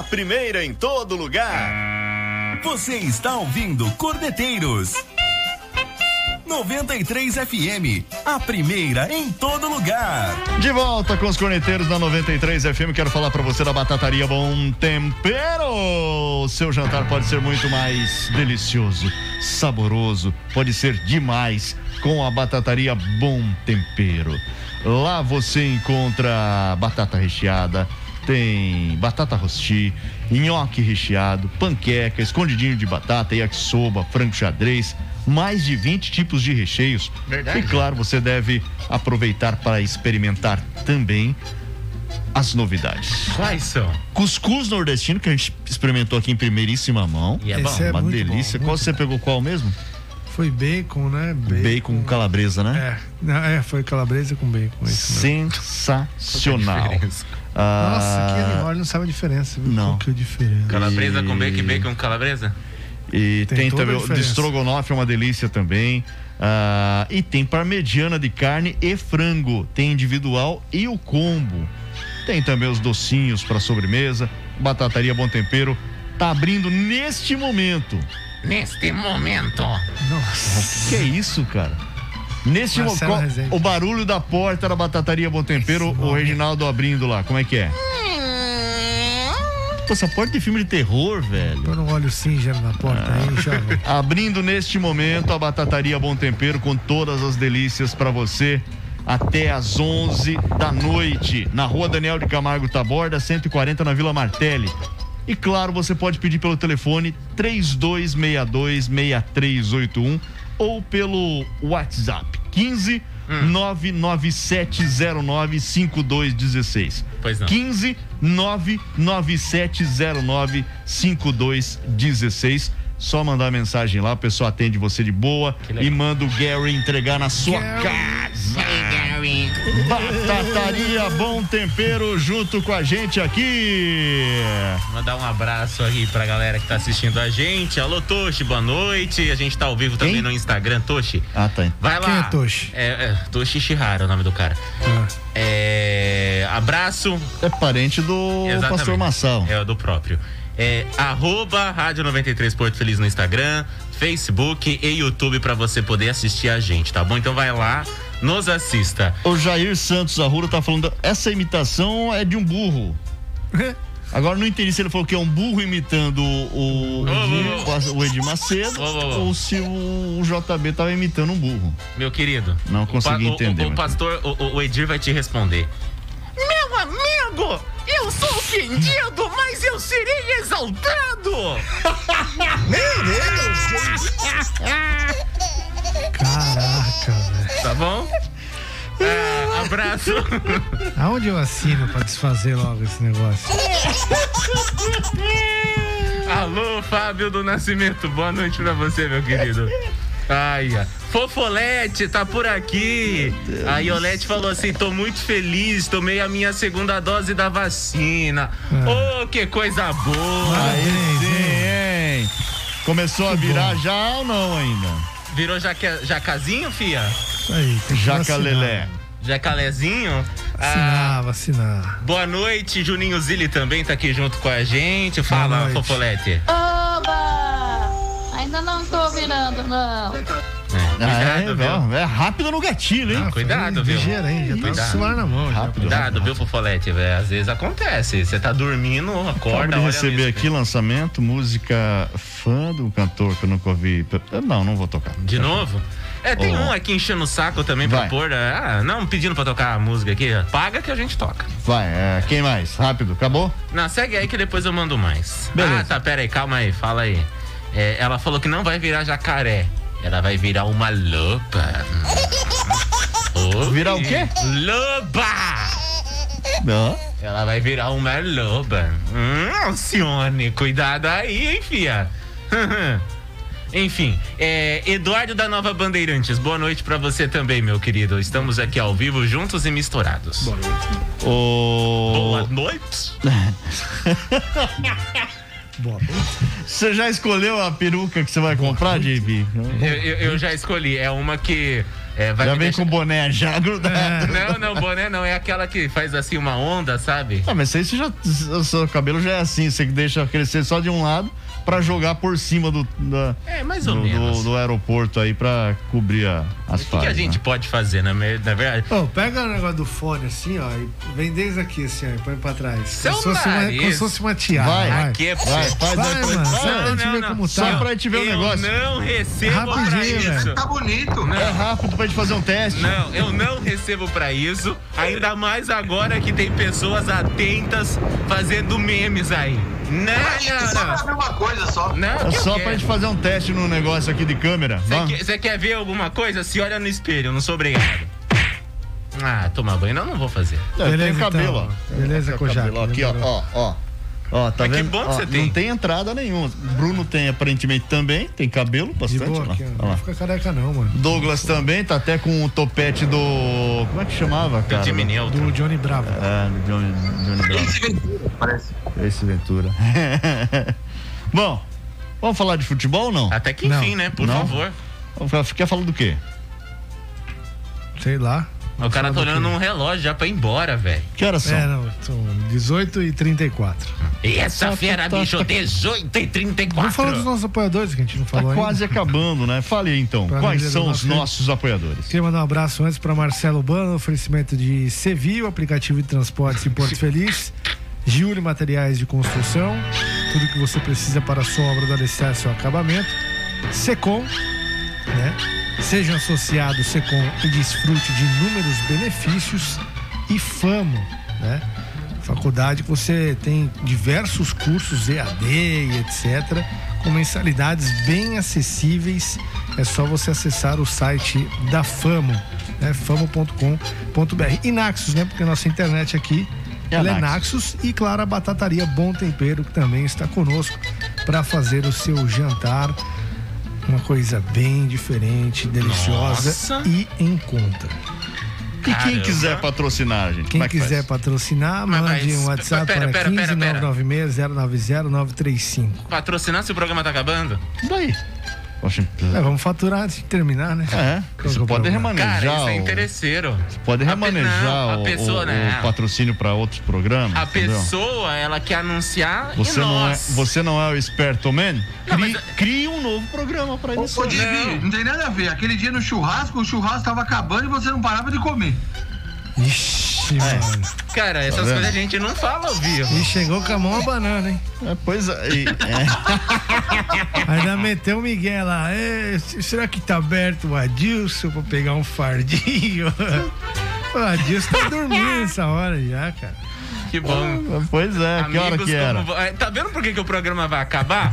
A primeira em todo lugar. Você está ouvindo Cordeteiros 93 FM, a primeira em todo lugar. De volta com os corneteiros da 93 FM, quero falar pra você da Batataria Bom Tempero. Seu jantar pode ser muito mais delicioso, saboroso, pode ser demais com a Batataria Bom Tempero. Lá você encontra batata recheada, tem batata rosti, nhoque recheado, panqueca, escondidinho de batata, yakisoba, frango xadrez, mais de 20 tipos de recheios. Verdade. E claro, você deve aproveitar para experimentar também as novidades. Quais são? Cuscuz nordestino, que a gente experimentou aqui em primeiríssima mão. E é Esse bom. é Uma muito delícia. bom, qual você pegou qual mesmo? Foi bacon, né? Bacon, com calabresa, né? É, é, foi calabresa com bacon. isso mesmo. Sensacional. Ah, Nossa, que animal, ele não sabe a diferença. Viu? Não. Qual que é a diferença? Calabresa com E- bacon e bacon com calabresa? E Tem tem, também o estrogonofe, é uma delícia também. Ah, e tem parmegiana de carne e frango. Tem individual e o combo. Tem também os docinhos para sobremesa. Batataria Bom Tempero tá abrindo neste momento. Neste momento. Nossa. Que é isso, cara? Neste Marcelo Rezende. o barulho da porta da Batataria Bom Tempero, o. Reginaldo abrindo lá. Como é que é? Pô, essa porta tem filme de terror, velho. Põe um óleo cinza na porta aí, jovem. Abrindo neste momento a Batataria Bom Tempero com todas as delícias para você até às 11 da noite, na Rua Daniel de Camargo Taborda, 140 na Vila Martelli. E claro, você pode pedir pelo telefone 3262-6381 ou pelo WhatsApp 15 997095216. Pois não. 15 997095216. Só mandar mensagem lá, o pessoal atende você de boa e manda o Gary entregar na sua casa. Batataria Bom Tempero junto com a gente aqui. Mandar um abraço aí pra galera que tá assistindo a gente. Alô, Toshi, boa noite. A gente tá ao vivo também Quem? no Instagram, Toshi. Ah, tá. Vai lá. Quem é Toshi? É, é, Toshi Shihara é o nome do cara. Ah, É, abraço. É parente do Exatamente. Pastor Massal. É do próprio. É arroba Rádio 93 Porto Feliz no Instagram, Facebook e YouTube pra você poder assistir a gente, tá bom? Então vai lá, nos assista. O Jair Santos Arrura tá falando, essa imitação é de um burro. Agora não entendi se ele falou que é um burro imitando o, o, Edir Macedo Ô, ô, ô. ou se o, o JB tava imitando um burro. Meu querido. Não consegui o- entender, O, o pastor, o- o Edir vai te responder. Meu amigo, eu sou ofendido, mas eu serei exaltado. Meu Deus! Caraca, velho. Tá bom? É, abraço. Aonde eu assino pra desfazer logo esse negócio? Alô, Fábio do Nascimento. Boa noite pra você, meu querido. Ai, ai. Fofolete tá por aqui. A Iolete falou assim: tô muito feliz, tomei a minha segunda dose da vacina. Oh, que coisa boa! Aí sim, hein? Começou a virar já ou não ainda? Virou jaque, jacazinho, fia? Isso aí, tem que Jacalelé. Jacalézinho? Vacinar, vacinar. Boa noite, Juninho Zilli também tá aqui junto com a gente. Fala. Fofolete. Oba! Ai, ainda não tô virando, não. É, viu? é, é rápido no gatilho, hein? Cuidado, viu? ligeiro, hein? Já tá Cuidado. suar na mão, já. Rápido. Cuidado, viu, Fofolete? velho? Às vezes acontece. Você tá dormindo, Acabo acorda, de olha receber aqui lançamento, música fã do cantor que eu nunca ouvi. Não, não vou tocar. De novo? É, tem Oh. um aqui enchendo o saco também pra Vai. pôr. Ah, não, pedindo pra tocar a música aqui. Paga que a gente toca. Vai, é, quem mais? Rápido, acabou? Não, segue aí que depois eu mando mais. Beleza. Ah, tá, pera aí, calma aí, fala aí. É, ela falou que não vai virar jacaré. Ela vai virar uma loba. Virar o quê? Loba! Não. Ela vai virar uma loba. Hum, Alcione, cuidado aí, hein, fia? Enfim, é, Eduardo da Nova Bandeirantes, boa noite pra você também, meu querido. Estamos aqui ao vivo, juntos e misturados. Boa noite. O... Boa noite. Você já escolheu a peruca que você vai comprar, JB? Eu, eu- eu já escolhi, é uma que é, vai Já vem deixar- com boné já grudado. Não, não, boné não, é aquela que faz assim uma onda, sabe? Ah, mas isso já. O seu cabelo já é assim, você deixa crescer só de um lado pra jogar por cima do. Da, É, mais ou do, menos. Do, do aeroporto aí pra cobrir a, as O que, que a gente né? pode fazer, na, me- na verdade? Ô, pega o negócio do fone assim, ó, e vem desde aqui assim, ó, e põe pra trás. Seu como, se fosse uma, como se fosse uma tiara. Vai, vai. aqui é Vai, faz Vai, mano, vai. só pra gente ver como Só pra gente ver o eu negócio. não recebo pra Rapidinho, isso. velho. Tá bonito. Não. É rápido pra gente fazer um teste. Não, eu não recebo pra isso. Ainda mais agora que tem pessoas atentas fazendo memes aí. Não, Só pra não, ver uma coisa só. não. É que só quero. pra gente fazer um teste no negócio aqui de câmera. Você quer, ver alguma coisa? Se olha no espelho, eu não sou obrigado. Ah, tomar banho não, não vou fazer. Não, eu Beleza, tenho cabelo, então. ó. Beleza, Tem Kojak, cabelo, Aqui, ó, ó, ó. Ó, tá Mas que vendo? bom que Ó, você tem. Não tem entrada nenhuma. Bruno tem aparentemente também, tem cabelo bastante. boa lá. aqui, ó. Não lá. fica careca não, mano. Douglas também tá até com o topete do. Como é que chamava, cara? Jimmy Neutron. Do Johnny Bravo. É, do Johnny, Johnny Bravo. Esse Ventura, parece. Esse Ventura. Bom, vamos falar de futebol ou não? Até que Não. enfim, né? Por Não? favor. Quer falar do quê? Sei lá. O cara tá olhando num relógio já pra ir embora, velho. Que horas são? É, não, são 18 e 34. E essa Tá, fera, tá, bicho, tá. 18 e 34. Vamos falar dos nossos apoiadores que a gente não Tá falou ainda. quase acabando, né? Fale aí então. Pra Quais são os nosso- nossos apoiadores? Queria mandar um abraço antes para Marcelo Bano, oferecimento de Sevi, o aplicativo de transportes em Porto Feliz, Giuli Materiais de Construção, tudo que você precisa para a sua obra do alicerce ao acabamento, Secom, né? Seja associado Secom e desfrute de inúmeros benefícios e Famo, né? Faculdade que você tem diversos cursos EAD e etc, com mensalidades bem acessíveis. É só você acessar o site da Famo, né? famo.com.br. E Naxos, né? Porque nossa internet aqui É a ela é Naxos. Naxos e claro, a Batataria Bom Tempero, que também está conosco para fazer o seu jantar. Uma coisa bem diferente, deliciosa Nossa. e em conta. E quem quiser patrocinar, gente? Quem é que quiser faz? patrocinar, mande mas- um WhatsApp pera, para pera, 15 pera, pera. 996 090 935. Patrocinar se o programa tá acabando? Daí. É, vamos faturar antes de terminar, né? É, você é pode remanejar. Cara, isso é interesseiro. Pode A pe- remanejar não, a o, pessoa, o- né? o patrocínio para outros programas. A entendeu? pessoa, ela quer anunciar Você e não, é, você não é o esperto man? Não, Crie, mas- crie um novo programa para isso. ô Divi, não tem nada a ver. Aquele dia no churrasco, o churrasco tava acabando e você não parava de comer. Ixi, mano. Cara, essas Tá coisas a gente não fala ao vivo. E chegou com a mão a banana, hein? É, pois é. e- é. Ainda meteu o Miguel lá. "É, será que tá aberto o Adilson pra pegar um fardinho? O Adilson tá dormindo essa hora já, cara. Que bom. Pois é, que hora Amigos que era? como vo- É, Tá vendo por que, que o programa vai acabar?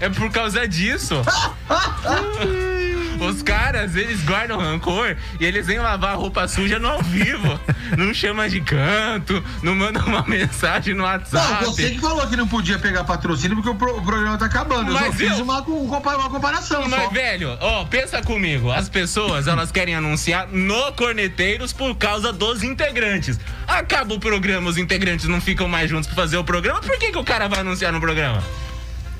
É por causa disso. Os caras, eles guardam rancor e eles vêm lavar a roupa suja no ao vivo. Não chama de canto, não manda uma mensagem no WhatsApp. Não, você que falou que não podia pegar patrocínio porque o, pro- o programa tá acabando. Eu Mas só fiz eu- uma, com- compa- uma comparação Mas, só. velho, ó, pensa comigo. As pessoas, elas querem anunciar no Corneteiros por causa dos integrantes. Acaba o programa, os integrantes não ficam mais juntos pra fazer o programa. Por que, que o cara vai anunciar no programa?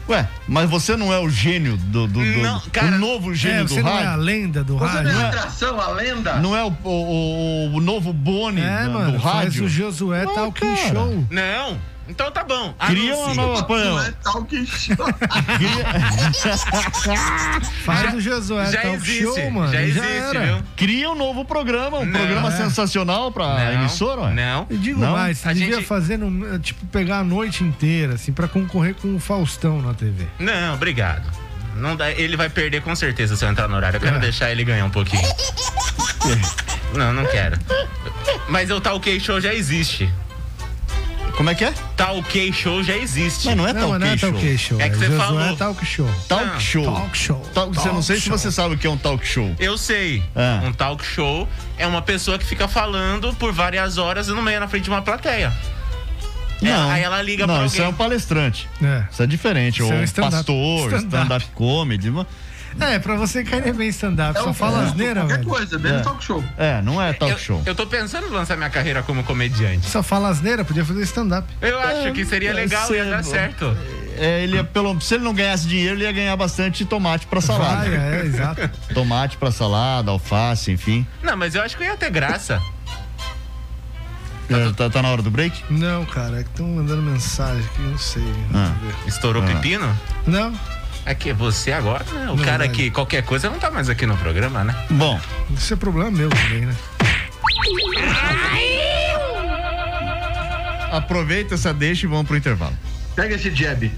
Ué, mas você não é o gênio do, do, do- Não, o cara- novo gênio É, do você não é a rádio? lenda do Você rádio? não é a é- atração, a lenda? Não é o, o, o- o novo Boni É, da- mano, do rádio? o Josué Ué, Talking cara. Show. Não. Então tá bom. Cria uma nova. Não é talk show. Faz o Josué já Talk existe, Show, mano. já e existe, era. viu? Cria um novo programa, um Não. programa É. sensacional pra Não, emissora, ué. Não. Eu digo Não? mais, você A devia gente- fazer, no- tipo, pegar a noite inteira, assim, pra concorrer com o Faustão na TV. Não, obrigado. Não dá, ele vai perder com certeza se eu entrar no horário. Eu quero É. deixar ele ganhar um pouquinho. não, não quero. Mas o Talk Show já existe. Como é que é? Talk Show já existe. Mas não é Não, mas não é talk show. Talk Show. É que você Josué falou. Talk Show. Talk Não. show. Talk Show. Talk- você não Talk sei se show. você sabe o que é um talk show. Eu sei. Ah. Um talk show é uma pessoa que fica falando por várias horas no meio na frente de uma plateia. Ela- aí ela liga não, pra isso é alguém. um palestrante. É. Isso é diferente. Isso Ou é um um stand-up. pastor, Stand-up. stand-up comedy. ma- É, pra você cair bem stand-up, É só fala é, asneira, Qualquer velho. coisa, menos É. talk show. É, não é talk eu, show. eu tô pensando em lançar minha carreira como comediante. Só fala asneira, podia fazer stand-up. Eu acho que seria é, legal e ia dar certo. É, ele ia, pelo, se ele não ganhasse dinheiro, ele ia ganhar bastante tomate pra salada. Vai, é, exato. Tomate pra salada, alface, enfim. Não, mas eu acho que ia ter graça. É, Tá, tá na hora do break? Não, cara, é que estão mandando mensagem aqui, não sei. Ah. Vamos ver. Estourou Ah. pepino? Não, É que você agora, né? O Não, cara que qualquer coisa não tá mais aqui no programa, né? Bom, isso é problema meu também, né? aproveita essa deixa e vamos pro intervalo. Pega esse jab.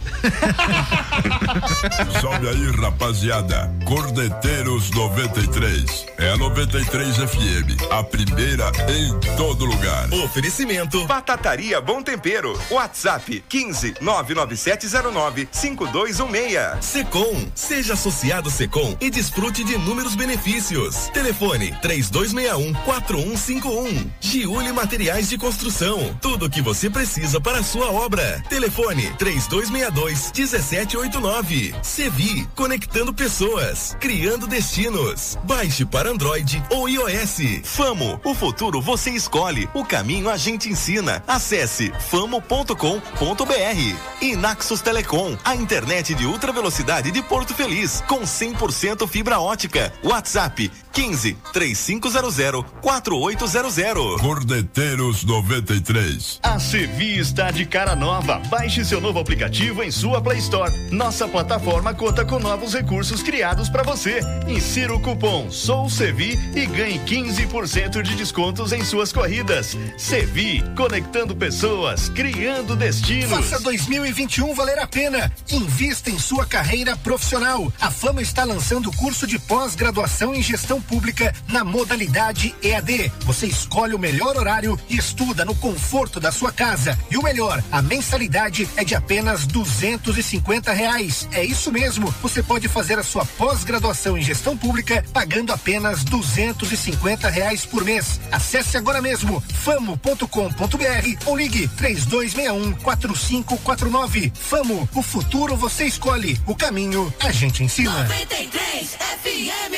Salve aí, rapaziada. Cordeteiros 93. É a 93 FM. A primeira em todo lugar. Oferecimento Batataria Bom Tempero. WhatsApp 15 99709 5216. Secom. Seja associado Secom e desfrute de inúmeros benefícios. Telefone 3261 4151. Giuli Materiais de Construção. Tudo o que você precisa para a sua obra. Telefone 3262 1789. Sevi. Conectando pessoas. Criando destinos. Baixe para Android ou iOS. Famo. O futuro você escolhe. O caminho a gente ensina. Acesse famo.com.br. E Naxos Telecom. A internet de ultra velocidade de Porto Feliz. Com 100% fibra ótica. WhatsApp 15 3500 4800. Cordeteiros 93. A Sevi está de cara nova. Baixe seu novo aplicativo em sua Play Store. Nossa plataforma conta com novos recursos criados para você. Insira o cupom SOUSEVI e ganhe 15% de descontos em suas corridas. Sevi, conectando pessoas, criando destinos. Faça 2021 valer a pena. Invista em sua carreira profissional. A Fama está lançando o curso de pós-graduação em gestão pública na modalidade EAD. Você escolhe o melhor horário e estuda no conforto da sua casa. E o melhor, a mensalidade é de apenas 250 reais. É isso mesmo. Você pode fazer a sua pós-graduação em gestão pública pagando apenas 250 reais por mês. Acesse agora mesmo famo.com.br ou ligue 3261 4549. Famo, o futuro você escolhe, o caminho a gente ensina. 93 FM.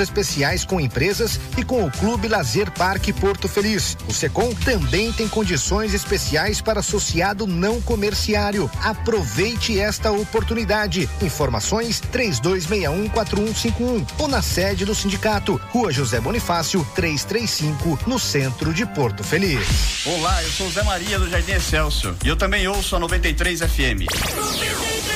especiais com empresas e com o Clube Lazer Parque Porto Feliz. O Secom também tem condições especiais para associado não comerciário. Aproveite esta oportunidade. Informações 32614151 ou na sede do sindicato, Rua José Bonifácio, 335, no centro de Porto Feliz. Olá, eu sou o Zé Maria do Jardim Excelsior e eu também ouço a 93 FM.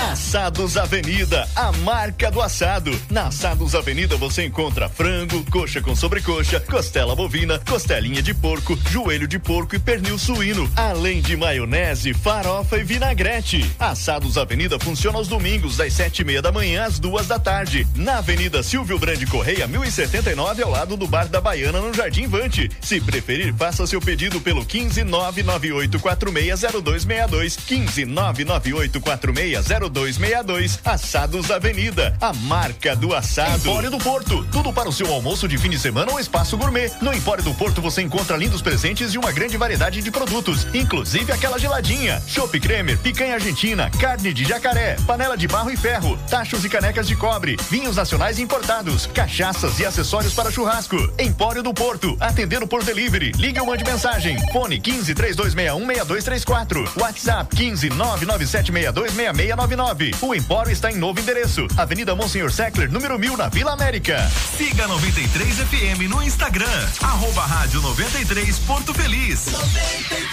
Assados Avenida, a marca do assado. Na Assados Avenida você encontra frango, coxa com sobrecoxa, costela bovina, costelinha de porco, joelho de porco e pernil suíno, além de maionese, farofa e vinagrete. Assados Avenida funciona aos domingos das sete e meia da manhã às duas da tarde. Na Avenida Silvio Brande Correia, 1079, ao lado do Bar da Baiana, no Jardim Vante. Se preferir, faça seu pedido pelo 15 998460262. 15 998460262. Assados Avenida, a marca do assado. Empório do Porto, tudo para o seu almoço de fim de semana ou espaço gourmet. No Empório do Porto você encontra lindos presentes e uma grande variedade de produtos, inclusive aquela geladinha, chopp cremer, picanha argentina, carne de jacaré, panela de barro e ferro, tachos e canecas de cobre, vinhos nacionais importados, cachaças e acessórios para churrasco. Empório do Porto, atendendo por delivery. Ligue ou mande mensagem. Fone 15 3261 6234. WhatsApp 15 997626699. O Empório está em novo endereço. Avenida Monsenhor Seckler, número 1000, na Vila América. Siga 93 FM no Instagram. Arroba Rádio 93 Porto Feliz. 93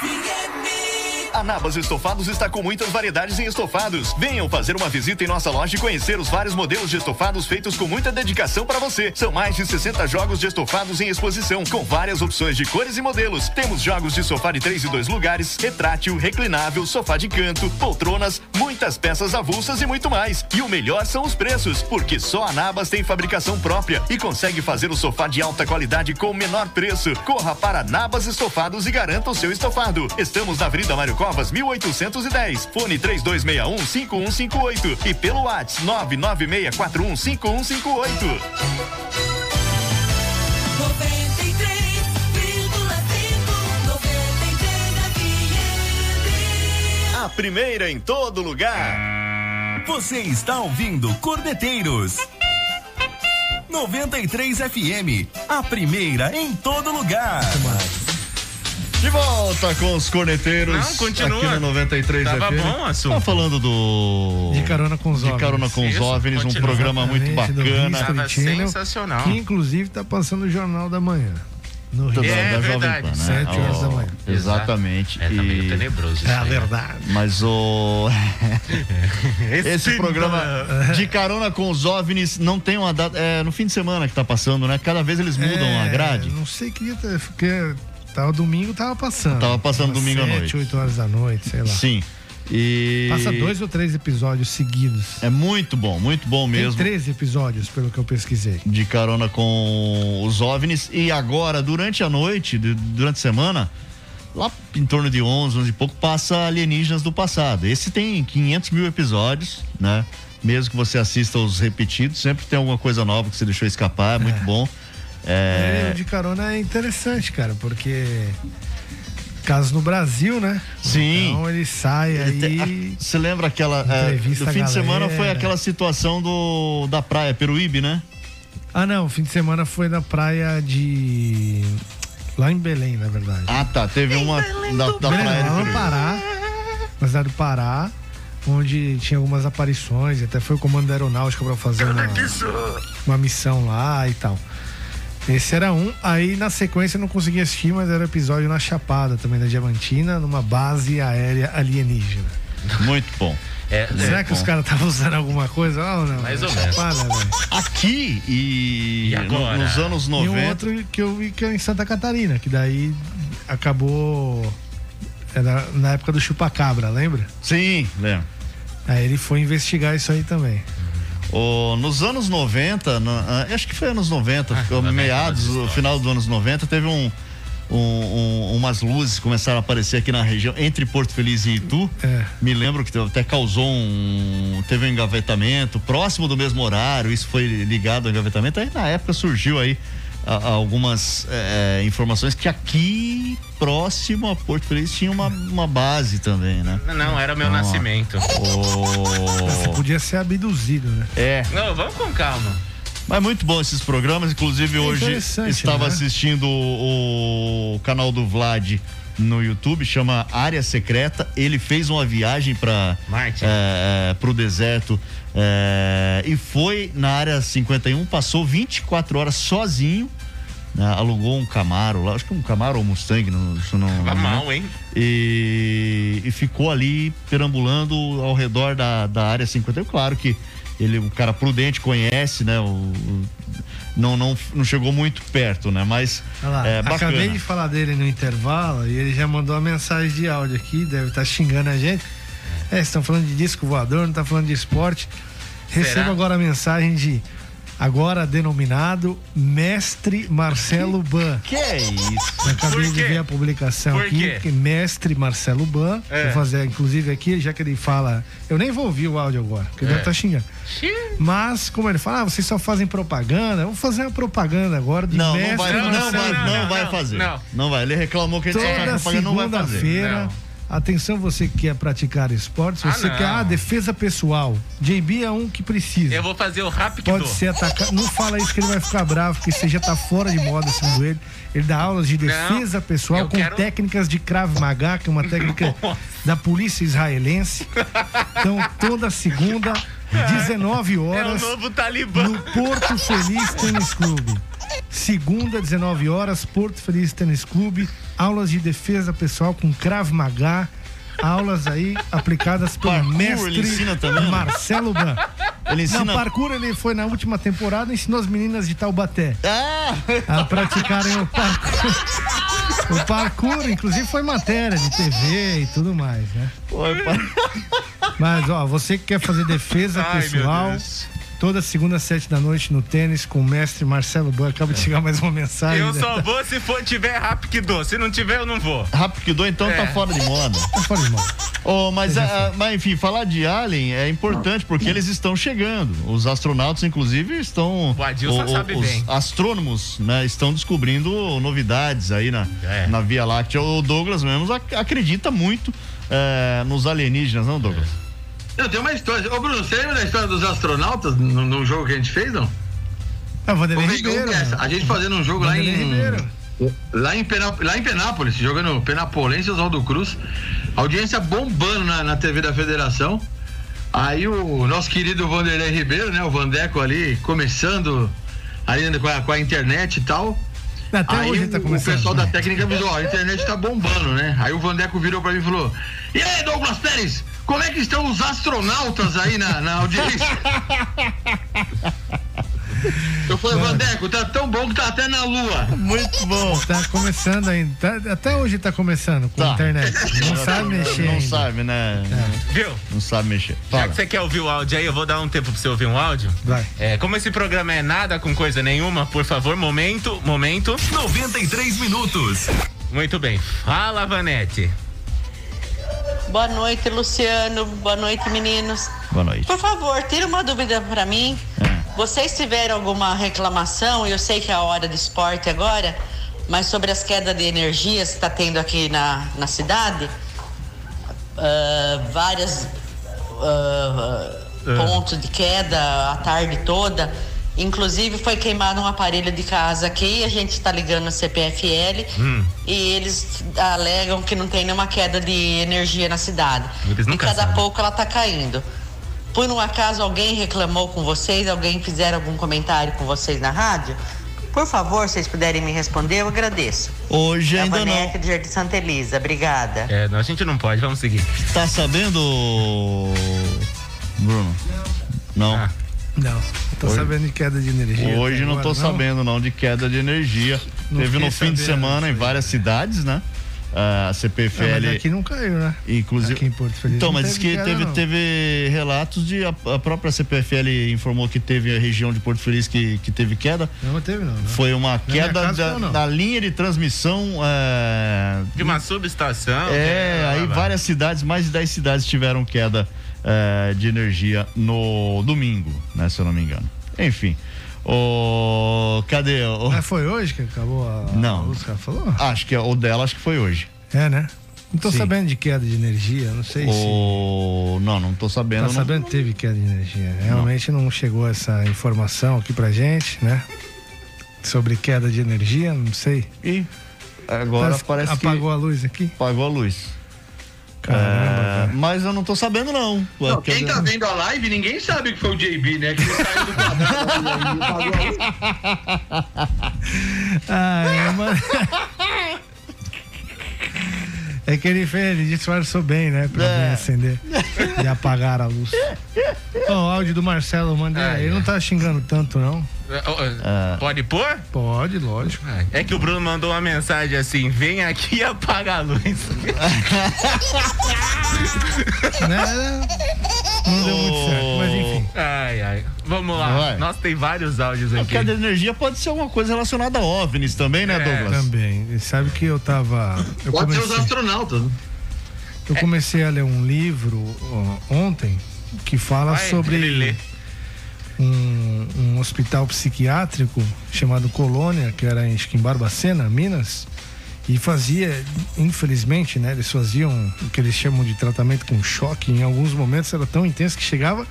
FM. A Nabas Estofados está com muitas variedades em estofados. Venham fazer uma visita em nossa loja e conhecer os vários modelos de estofados feitos com muita dedicação para você. São mais de 60 jogos de estofados em exposição, com várias opções de cores e modelos. Temos jogos de sofá de três e dois lugares, retrátil, reclinável, sofá de canto, poltronas, muitas peças avulsas e muito mais. E o melhor são os preços, porque só a Nabas tem fabricação própria e consegue fazer o sofá de alta qualidade com o menor preço. Corra para Nabas Estofados e garanta o seu estofado. Estamos na Avenida Mário Covas, 1810. Fone 3261-5158 e pelo WhatsApp 996415158. 93,5 A primeira em todo lugar. Você está ouvindo Cordeteiros. 93 FM, a primeira em todo lugar. De volta com os corneteiros. Não, continua. Aqui no 93 Tava FM. bom assunto. Tá falando do. De carona com os De OVNIs. carona com os OVNIs, um programa muito bacana. Tava sensacional. Que inclusive tá passando o Jornal da Manhã. No Rio. É da Jovem verdade. Pan, né? Sete horas da manhã. Exatamente. É, tá meio tenebroso isso É a aí, né? verdade. Mas o. Esse Esse programa de carona com os OVNIs não tem uma data. É no fim de semana que tá passando, né? Cada vez eles mudam É, a grade. Não sei que dia, tá- tava domingo, tava passando. Tava passando domingo à noite. 8 horas da noite, sei lá. Sim. E. Passa dois ou três episódios seguidos. É muito bom, muito bom Tem mesmo. 13 episódios, pelo que eu pesquisei. de carona com os OVNIs. E agora, durante a noite, durante a semana, lá em torno de 11, 11 e pouco, passa Alienígenas do Passado. Esse tem 500 mil episódios, né? Mesmo que você assista os repetidos, sempre tem alguma coisa nova que você deixou escapar, é muito bom. É... O de carona é interessante, cara, porque. Casos no Brasil, né? Sim. Então ele sai aí. Você lembra aquela. É, a fim de semana galera. foi aquela situação do da praia Peruíbe, né? Ah, não, fim de semana foi na praia de. Lá em Belém, na verdade. Ah, tá. Teve uma da, da Belém, praia lá no. Pará, na cidade do Pará, onde tinha algumas aparições, até foi o comando da aeronáutica pra fazer uma, uma missão lá e tal. Esse era um. Aí na sequência eu não consegui assistir, mas era episódio na Chapada também, da Diamantina, numa base aérea alienígena. Muito bom. É, Será é que os bom. caras estavam usando alguma coisa? ou não? Mais ou Na menos. Chapada, velho. Aqui e, E no- agora? nos anos E 90. um outro que eu vi que é em Santa Catarina, que daí acabou. Era na época do chupacabra, lembra? Sim, lembro. Aí ele foi investigar isso aí também. O- nos anos 90, na- ah, acho que foi anos 90, ficou meados, o final dos anos 90, teve um, um- um- umas luzes que começaram a aparecer aqui na região, entre Porto Feliz e Itu. É. Me lembro que até causou um. Teve um engavetamento próximo do mesmo horário, isso foi ligado ao engavetamento. Aí na época surgiu aí a- algumas eh, informações que aqui próximo a Porto Feliz tinha uma, uma base também, né? Não, não, era meu nascimento. Você O... podia ser abduzido, né? É. Não, vamos com calma. Mas muito bom esses programas. Inclusive, É hoje estava né? assistindo o, o canal do Vlad no YouTube, chama Área Secreta. Ele fez uma viagem para é, pro deserto é, e foi na área 51, passou 24 horas sozinho. Né, alugou um Camaro lá, acho que um Camaro ou um Mustang, não, isso não. Tava não- mal, hein? E, e ficou ali perambulando ao redor da, da área 51. Claro que ele, um cara prudente, conhece, né? O, o- não, não, não chegou muito perto, né? Mas Olha lá, é bacana. acabei de falar dele no intervalo e ele já mandou uma mensagem de áudio aqui, deve estar xingando a gente. É, estão falando de disco voador, não tá falando de esporte. Recebo Será? agora a mensagem de agora denominado Mestre Marcelo Ban. Que é isso? Acabei de ver a publicação aqui, que Mestre Marcelo Ban. É. Vou fazer, inclusive, aqui, já que ele fala. Eu nem vou ouvir o áudio agora, porque ele É. deve estar xingando. Mas, como ele fala, ah, vocês só fazem propaganda, eu vou fazer uma propaganda agora do Não, não Mestre vai, não, Marcelo vai, Ban. não, vai fazer. não. Não. vai. Ele reclamou que a gente só faz Toda propaganda, não vai fazer. segunda-feira. Atenção, você que quer praticar esportes, Ah, você não. quer ah, defesa pessoal. JB é um que precisa. Eu vou fazer o rápido. Pode ser atacado. Não fala isso que ele vai ficar bravo, porque você já tá fora de moda, segundo ele. Ele dá aulas de defesa pessoal eu com quero- técnicas de Krav Maga, que é uma técnica da polícia israelense. Então, toda segunda, 19 É o horas, novo Talibã. no Porto Feliz Tênis Clube. Segunda, 19 horas, Porto Feliz Tênis Clube. Aulas de defesa pessoal com Krav Maga. Aulas aí aplicadas pelo Parkour, mestre ele ensina também? Marcelo Ban. Ele ensina- Não, parkour ele foi na última temporada ensinou as meninas de Taubaté Ah! a praticarem o parkour. O parkour, inclusive, foi matéria de TV e tudo mais, né? Mas, ó, você que quer fazer defesa Ai, pessoal. Toda segunda às sete da noite no tênis com o mestre Marcelo Ban. Acaba de chegar mais uma mensagem. Eu né? só vou se for tiver rápido. Se não tiver, eu não vou. Rapkido, então É. tá fora de moda. Tá fora de moda. Oh, mas, ah, mas enfim, falar de Alien é importante porque eles estão chegando. Os astronautas, inclusive, estão. O Adilson sabe os bem. astrônomos, né, estão descobrindo novidades aí na, É. na Via Láctea. O Douglas mesmo ac- acredita muito eh, nos alienígenas, não, Douglas? Eu tenho uma história. Ô, Bruno, você lembra da história dos astronautas no, no jogo que a gente fez, não? É o Vanderlei Ribeiro. é né? A gente fazendo um jogo lá em. Ribeiro. Lá em, Pena, lá em Penápolis, jogando Penapolense Oswaldo Cruz. Audiência bombando na, na TV da Federação. Aí o nosso querido Vanderlei Ribeiro, né? O Vandeco ali, começando ali com a, com a internet e tal. Até Aí o, tá o pessoal da técnica avisou, ó, a internet tá bombando, né? Aí o Vandeco virou pra mim e falou: E aí, Douglas Pérez, como é que estão os astronautas aí na, na audiência? Eu falei, Vandeco, tá tão bom que tá até na lua. Muito bom. Tá começando ainda. Tá- até hoje tá começando com a Tá. internet. Não sabe mexer. Não ainda. sabe, né? Viu? Não sabe mexer. Já Fala. que você quer ouvir o áudio aí, eu vou dar um tempo pra você ouvir um áudio. Vai. É, como esse programa é nada com coisa nenhuma, por favor, momento, momento. 93 minutos. Muito bem. Fala, Vanete. Boa noite, Luciano. Boa noite, meninos. Boa noite. Por favor, tira uma dúvida pra mim. Vocês tiveram alguma reclamação? Eu sei que é a hora do esporte agora, mas sobre as quedas de energia que está tendo aqui na, na cidade, ah, várias ah, É. pontos de queda a tarde toda. Inclusive foi queimado um aparelho de casa aqui, a gente está ligando a CPFL e eles alegam que não tem nenhuma queda de energia na cidade. Eles e cada sabem. pouco ela tá caindo. Por um acaso alguém reclamou com vocês, alguém fizeram algum comentário com vocês na rádio? Por favor, se vocês puderem me responder, eu agradeço. Hoje É a ainda não. Vanessa de Jardim Santa Elisa, obrigada. É, não, a gente não pode, vamos seguir. Tá sabendo, Bruno? Não. Não. Tô Hoje- sabendo de queda de energia. Hoje não tô agora, sabendo não de queda de energia. Não Teve no fim de semana em várias cidades, né? A Ah, CPFL. mas aqui não caiu, né? Inclusive. Aqui em Porto Feliz Então, não mas diz que teve, não. teve relatos de. A, a própria CPFL informou que teve a região de Porto Feliz que, que teve queda. Não teve, não. né? Foi uma queda casa da, não. da linha de transmissão. É, De uma subestação. é, né, aí várias cidades, mais de 10 cidades tiveram queda é, de energia no domingo, né? Se eu não me engano. Enfim. O, cadê? O, Mas foi hoje que acabou a, Não. a luz que ela falou? acho que é o dela, acho que foi hoje. É, né? Não tô Sim. sabendo de queda de energia, não sei se. O... Não, não tô sabendo. Tá não. sabendo que teve queda de energia. Realmente não. chegou essa informação aqui pra gente, né? Sobre queda de energia, não sei. E Agora Parece- parece que. apagou a luz aqui? Apagou a luz. Caramba, É, mas eu não tô sabendo, não. Não, quem tá vendo a live, ninguém sabe que foi o JB, né? Que ele saiu do quadrado e apagou a luz. Ah, é, mas... É que ele fez, ele disfarçou bem, né? Pra É. acender e apagar a luz. Ó, o áudio do Marcelo, mandei. Ah, ele é. não tá xingando tanto, não. É. Pode pôr? Pode, lógico. É que o Bruno mandou uma mensagem assim: vem aqui e apaga a luz. né? Não deu muito certo, mas enfim. Ai, ai. Vamos lá. Vai. Nossa, tem vários áudios A aqui. queda de energia pode ser alguma coisa relacionada a OVNIs também, né, É, Douglas? Também. E sabe que eu tava. Eu Pode ser os comecei, astronautas. né? eu comecei a ler um livro ó, ontem que fala Vai, ele sobre lê. Um, um hospital psiquiátrico chamado Colônia, que era em, que em Barbacena, Minas. E fazia, infelizmente, né? Eles faziam o que eles chamam de tratamento com choque. Em alguns momentos era tão intenso que chegava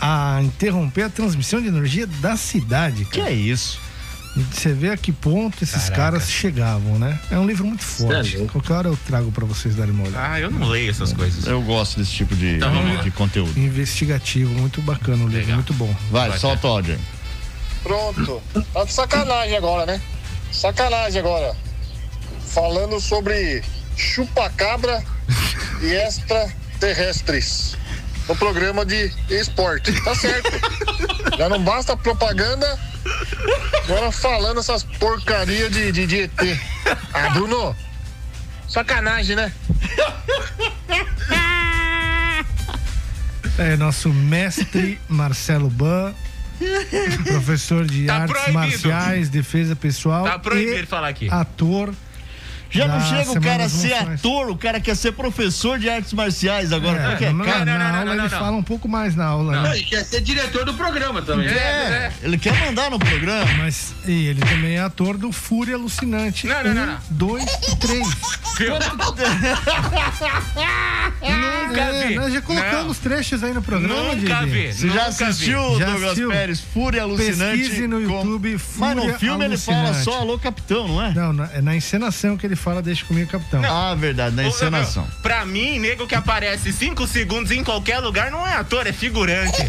a interromper a transmissão de energia da cidade. Que Cara. é isso? Você vê a que ponto esses Caraca. caras chegavam, né? É um livro muito forte. Sério? Qualquer hora eu trago pra vocês darem uma olhada. Ah, eu não leio essas coisas. Eu gosto desse tipo de, Então, lá. de conteúdo. Investigativo, muito bacana o livro, Legal. muito bom. Vai, Vai, solta o áudio aí. Pronto. Tá de sacanagem agora, né? Sacanagem agora. Falando sobre chupacabra e extraterrestres. No programa de esporte. Tá certo. Já não basta propaganda. Agora falando essas porcaria de, de, de ET. Ah, Bruno. Sacanagem, né? É nosso mestre Marcelo Ban, professor de Tá artes proibido. marciais, defesa pessoal. Tá proibido e falar aqui. Ator. Já não chega o cara a ser ator, o cara quer ser professor de artes marciais agora. É, Porque, na, cara, na não, não, aula não, ele não. fala um pouco mais na aula, Não, né? e quer ser diretor do programa também. É, é, ele quer mandar no programa. Mas e ele também é ator do Fúria Alucinante. Não, não, não, Um, não. dois e três. Nunca É, vi. nós já colocamos Não. os trechos aí no programa, Nunca Didi. vi. Você já Nunca assistiu, vi. Já Douglas assistiu? Pérez, Fúria Alucinante? Pesquise no com- YouTube, Mas no Fúria filme ele fala só alô capitão, não é? Não, na- é na encenação que ele fala Deixa comigo, capitão. Ah, verdade, na Ô, encenação. meu, Pra mim, nego que aparece 5 segundos em qualquer lugar não é ator, é figurante.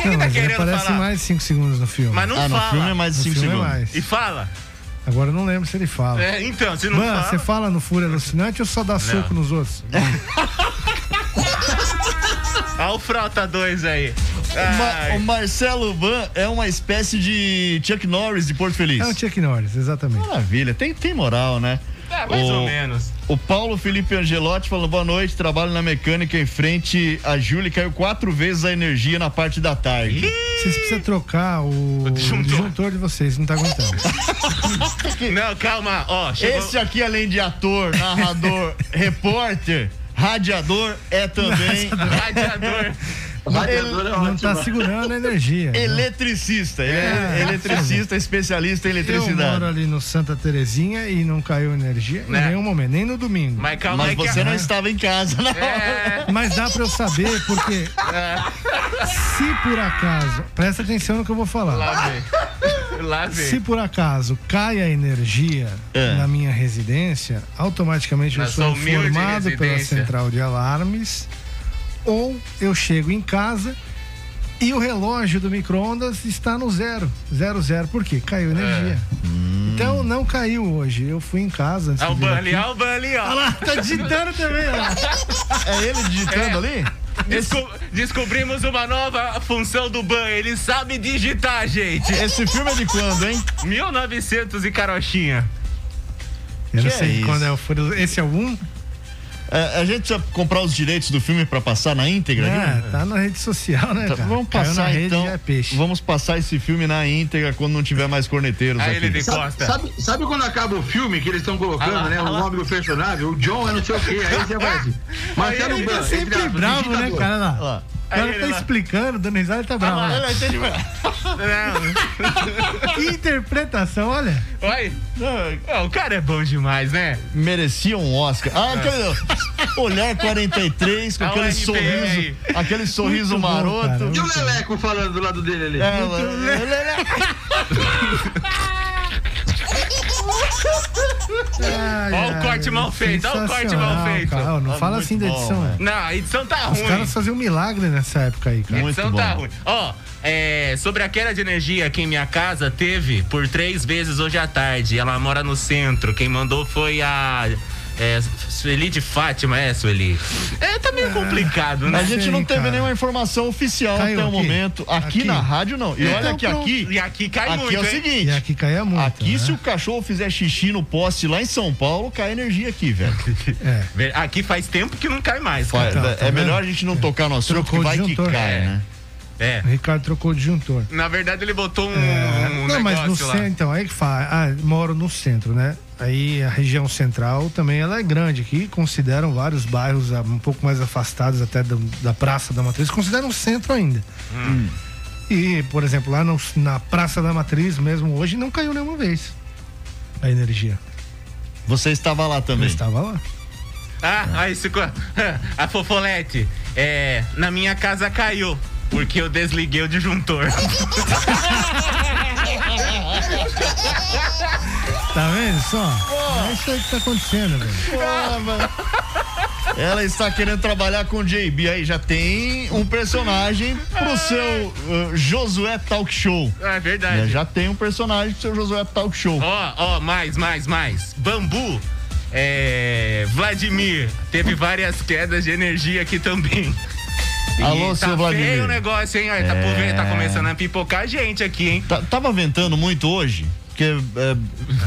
Quem Não, tá querendo aparece falar? mais de 5 segundos no filme. Mas não ah, no fala. filme é mais de No 5 filme é segundos. mais. E fala? Agora eu não lembro se ele fala. É, então, se não Ban, fala. você fala no Fúria Alucinante ou só dá soco nos outros? Olha o Frota 2 aí. O, Ma- o Marcelo Van é uma espécie de Chuck Norris de Porto Feliz. É o Chuck Norris, exatamente. Maravilha, tem, tem moral, né? É, mais O- ou menos. O Paulo Felipe Angelotti falando boa noite, trabalho na mecânica em frente a Júlia, caiu quatro vezes a energia na parte da tarde. Vocês precisam trocar o, O disjuntor. disjuntor de vocês, não tá aguentando. Não, calma, ó. Chegou... Esse aqui, além de ator, narrador, repórter, radiador, é também Radiador. Radiador é Não ótimo. tá segurando a energia. eletricista. Ele é, É. eletricista, especialista em Eu eletricidade. moro ali no Santa Terezinha e não caiu energia em Né? nenhum momento, nem no domingo. Mas calma Mas aí que você não estava em casa, né? É. Mas dá pra eu saber, porque se por acaso, presta atenção no que eu vou falar. Lá vem. Lá vem. Se por acaso cai a energia É. na minha residência, automaticamente eu sou informado pela central de alarmes, ou eu chego em casa e o relógio do micro-ondas está no zero. Zero, zero. Por quê? Caiu energia. Então não caiu hoje. Eu fui em casa. Olha o de vir Ban ali, olha o Ban ali, ó. Olha lá, tá digitando também, ó. É ele digitando ali? Desco- Descobrimos uma nova função do Ban. Ele sabe digitar, gente. Esse filme é de quando, hein? 1900 e carochinha. Eu não Que sei é quando é o furo. Esse é o 1? É, a gente precisa comprar os direitos do filme pra passar na íntegra? É, viu? tá na rede social, né, Tá, cara? vamos passar rede, então. já é peixe. Vamos passar esse filme na íntegra quando não tiver mais corneteiros Aí aqui. ele Sabe, sabe, sabe quando acaba o filme que eles estão colocando, Ah né? ah O nome do personagem, o John é não sei o quê. Aí você vai assim. Marcelo Ele entre sempre bravo, né, cara? Lá. Ó, O cara Aí ele tá lá. explicando, dando risada, ele tá bravo. lá. né? ele entende- Não. Interpretação, olha. Oi. Ó, o cara é bom demais, né? Merecia um Oscar. Ah, aquele olhar 43 com Ah, aquele sorriso, aí. aquele sorriso Muito bom, maroto. cara. E o Leleco falando do lado dele ali? É, Olha o corte mal feito, olha o corte mal feito. cara. Não fala assim da edição. Não, a edição tá Os ruim. caras faziam um milagre nessa época aí, A cara. edição tá ruim. Ó, é, sobre a queda de energia aqui em minha casa, teve por três vezes hoje à tarde. Ela mora no centro. Quem mandou foi a. É, Sueli de Fátima, é, Sueli? É, tá meio complicado, né? A gente não teve nenhuma informação oficial Caiu até o aqui. momento. Aqui, Aqui. na rádio, não. E Então, olha que aqui. E aqui cai aqui muito, é o hein? seguinte. E aqui caía muito. Aqui, né? se o cachorro fizer xixi no poste lá em São Paulo, cai energia aqui, velho. É. Aqui faz tempo que não cai mais. Cara. tá é vendo? melhor a gente não tocar no assunto, Trocou que vai que cai, É. né? É. O Ricardo trocou o disjuntor. Na verdade, ele botou um, É, um não, mas no lá. centro, então, aí que fala. Ah, moro no centro, né? Aí a região central também ela é grande aqui, consideram vários bairros ah, um pouco mais afastados até do- da Praça da Matriz, consideram centro ainda. Hum. E, por exemplo, lá no- na Praça da Matriz mesmo hoje não caiu nenhuma vez a energia. Você estava lá também. Eu estava lá. Ah, aí ficou. A fofolete. É, na minha casa caiu. Porque eu desliguei o disjuntor. Tá vendo só? É isso aí que tá acontecendo, velho. Ela está querendo trabalhar com o JB aí, já tem um personagem pro seu uh, Josué Talk Show. É verdade. Já, já tem um personagem pro seu Josué Talk Show. Ó, ó, mais, mais, mais. Bambu. É, Vladimir, teve várias quedas de energia aqui também. Alô, tá seu Vladimir. feio o negócio, hein? Olha, tá, por ver, tá começando a pipocar gente aqui, hein? Tá- tava ventando muito hoje? Porque é,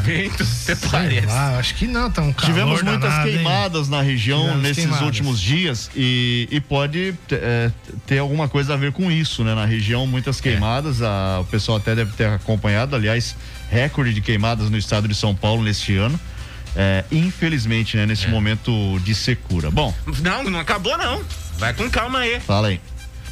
Vento, Sei parece. lá, acho que não, tá um calor tivemos muitas danado, hein? queimadas na região Tivemos nesses queimadas. últimos dias e, e pode é, ter alguma coisa a ver com isso, né? Na região, muitas É. queimadas, a- o pessoal até deve ter acompanhado, aliás, recorde de queimadas no estado de São Paulo neste ano. É, infelizmente, né, É. nesse momento de secura. Bom, Não, não acabou não. Vai com calma aí. fala aí.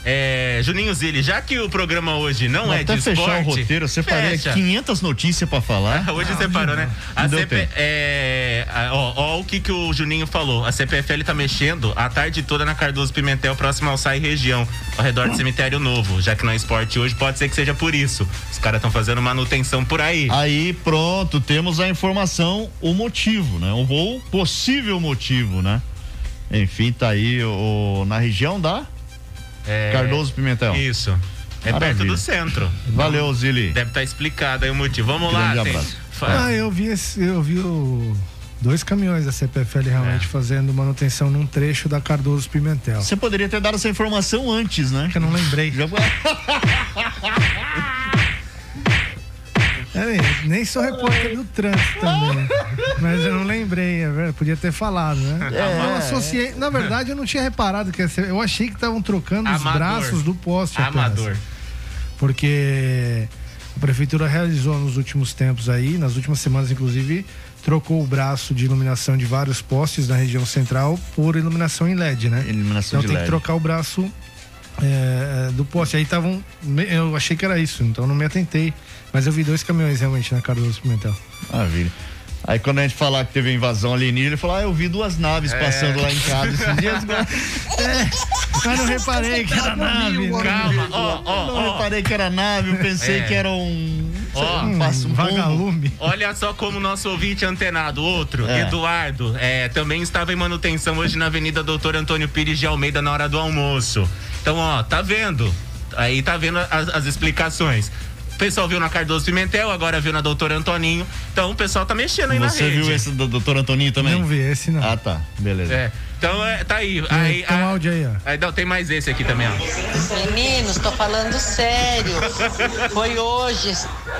É, Juninho Zilli, já que o programa hoje não Vou é até de fechar esporte, o roteiro, eu separei fecha. 500 notícias pra falar. Hoje você parou, né? A Não deu CP, tempo. é, a- ó, ó o que, que o Juninho falou. A CPFL tá mexendo a tarde toda na Cardoso Pimentel, próximo ao SAI região, ao redor do cemitério novo. Já que não é esporte hoje, pode ser que seja por isso. Os caras estão fazendo manutenção por aí. Aí pronto, temos a informação, o motivo, né? Ou o possível motivo, né? Enfim, tá aí o, na região da É, Cardoso Pimentel. Isso. É Maravilha. perto do centro. Valeu, Zili. Deve estar explicado aí o motivo. Vamos lá. Grande tem- abraço. Fa- Ah, eu vi, esse- eu vi o- dois caminhões da CPFL realmente fazendo manutenção num trecho da Cardoso Pimentel. Você poderia ter dado essa informação antes, né? Que eu não lembrei. É, nem- sou repórter do trânsito também. Mas eu não lembrei, é verdade, podia ter falado, né? É. Eu associei. Na verdade, eu não tinha reparado que essa- eu achei que estavam trocando os Amador. braços do poste. apenas. Amador. Porque a prefeitura realizou nos últimos tempos aí, nas últimas semanas, inclusive, trocou o braço de iluminação de vários postes na região central por iluminação em LED, né? Iluminação então de tem LED. que trocar o braço é, do poste. Aí estavam. Eu achei que era isso, então não me atentei. Mas eu vi dois caminhões realmente na Cardoso Pimentel. Maravilha. Aí quando a gente falar que teve invasão alienígena, ele falou: Ah, eu vi duas naves É. passando lá em casa esses dias. Mas não reparei que era nave. né? Calma, ó, Eu ó, não ó. reparei que era nave, eu pensei É. que era um. Ó, um, passo, um. Vagalume. Olha só como nosso ouvinte antenado, outro, É. Eduardo, é, também estava em manutenção hoje na Avenida Doutor Antônio Pires de Almeida na hora do almoço. Então, ó, tá vendo? Aí tá vendo as, as explicações. O pessoal viu na Cardoso Pimentel, agora viu na Doutor Antoninho. Então o pessoal tá mexendo aí na Você rede. viu esse do doutor Antoninho também? Não vi esse, não. Ah, tá. Beleza. É. Então é, tá aí. E aí tem um áudio aí, ó. aí não, tem mais esse aqui também, ó. Meninos, tô falando sério. Foi hoje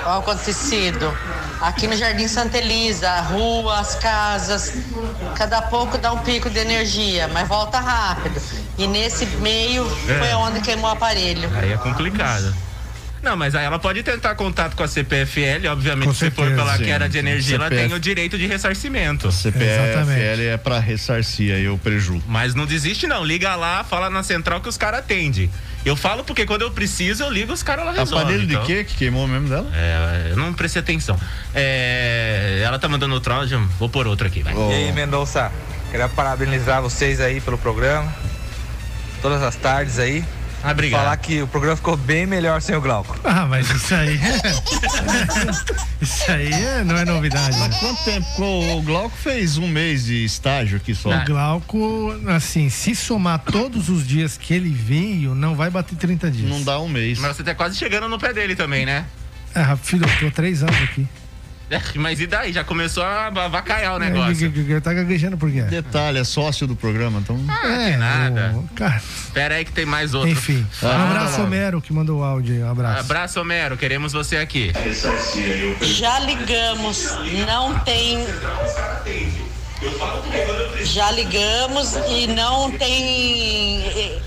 o acontecido. Aqui no Jardim Santa Elisa, a rua, as casas. Cada pouco dá um pico de energia, mas volta rápido. E nesse meio É. foi onde queimou o aparelho. Aí é complicado. Não, mas aí ela pode tentar contato com a CPFL, obviamente, Com se for certeza. pela Sim, queda de energia, ela CPF. tem o direito de ressarcimento. CPFL é pra ressarcir aí o prejuízo. Mas não desiste não, liga lá, fala na central que os caras atendem. Eu falo porque quando eu preciso, eu ligo, os caras lá resolvem. Aparelho de então. quê que queimou mesmo dela? É, eu não prestei atenção. É, ela tá mandando outro áudio, vou pôr outro aqui, vai. E aí, Mendonça, queria parabenizar vocês aí pelo programa. Todas as tardes aí. Ah, obrigado. Falar que o programa ficou bem melhor sem o Glauco. Ah, mas isso aí Isso aí é- não é novidade. Mas quanto tempo? O Glauco fez um mês de estágio aqui só. O Glauco, assim, se somar todos os dias que ele veio, não vai bater 30 dias. Não dá um mês. Mas você tá quase chegando no pé dele também, né? Ah, filho, eu tô três anos aqui. É, Mas e daí? Já começou a avacalhar o É, negócio. Ele, ele tá gaguejando por quê? Detalhe, é sócio do programa, então. Ah, É, tem nada. o- cara, Pera aí que tem mais outro. enfim. Um Ah, abraço, Homero, que mandou o áudio aí. Um abraço. Abraço, Homero. Queremos você aqui. Já ligamos, não tem. Já ligamos e não tem.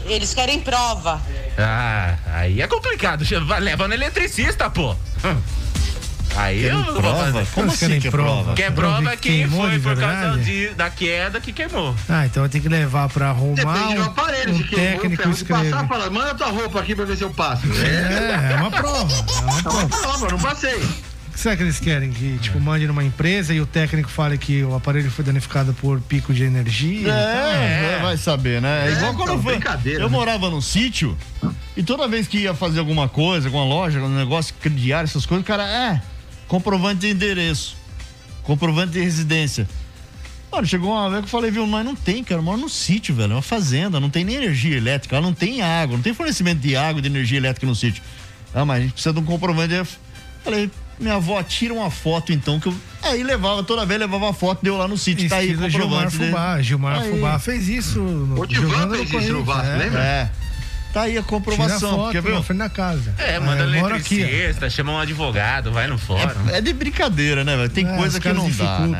Eles querem prova. Ah, aí é complicado. Leva no eletricista, pô. Aí eu vou prova? fazer. Como assim querem que é prova? Que é Pra prova que foi de por causa de- da queda que queimou. Ah, então vai ter que levar pra arrumar Depende do um, aparelho, um se queimou, técnico escrever. passar, fala, manda tua roupa aqui pra ver se eu passo. É, é uma prova. É uma É uma prova. não passei. O que será que eles querem? Que, tipo, mande numa empresa e o técnico fale que o aparelho foi danificado por pico de energia? É, vai saber, né? É, É, igual quando então, eu, brincadeira, eu né? morava num sítio e toda vez que ia fazer alguma coisa, alguma loja, um negócio crediário, essas coisas, o cara, é, comprovante de endereço, comprovante de residência. Mano, chegou uma vez que eu falei, viu, mas não tem, cara, eu moro no sítio, velho, é uma fazenda, não tem nem energia elétrica, lá não tem água, não tem fornecimento de água e de energia elétrica no sítio. Ah, mas a gente precisa de um comprovante. Eu falei, minha avó, tira uma foto então, que eu. Aí levava, toda vez levava a foto, deu lá no sítio, tá aí, Gilmar comprovante. dele. Fubá. Gilmar Aí. Fubá fez isso no O Divan fez isso no Vasco, é. lembra? É. Tá aí a Tira comprovação, foto quer ver? na frente da casa. É, manda moro aqui, chama um advogado, vai no fórum. É de brincadeira, né, velho? Tem É, coisa que não dá, né? né?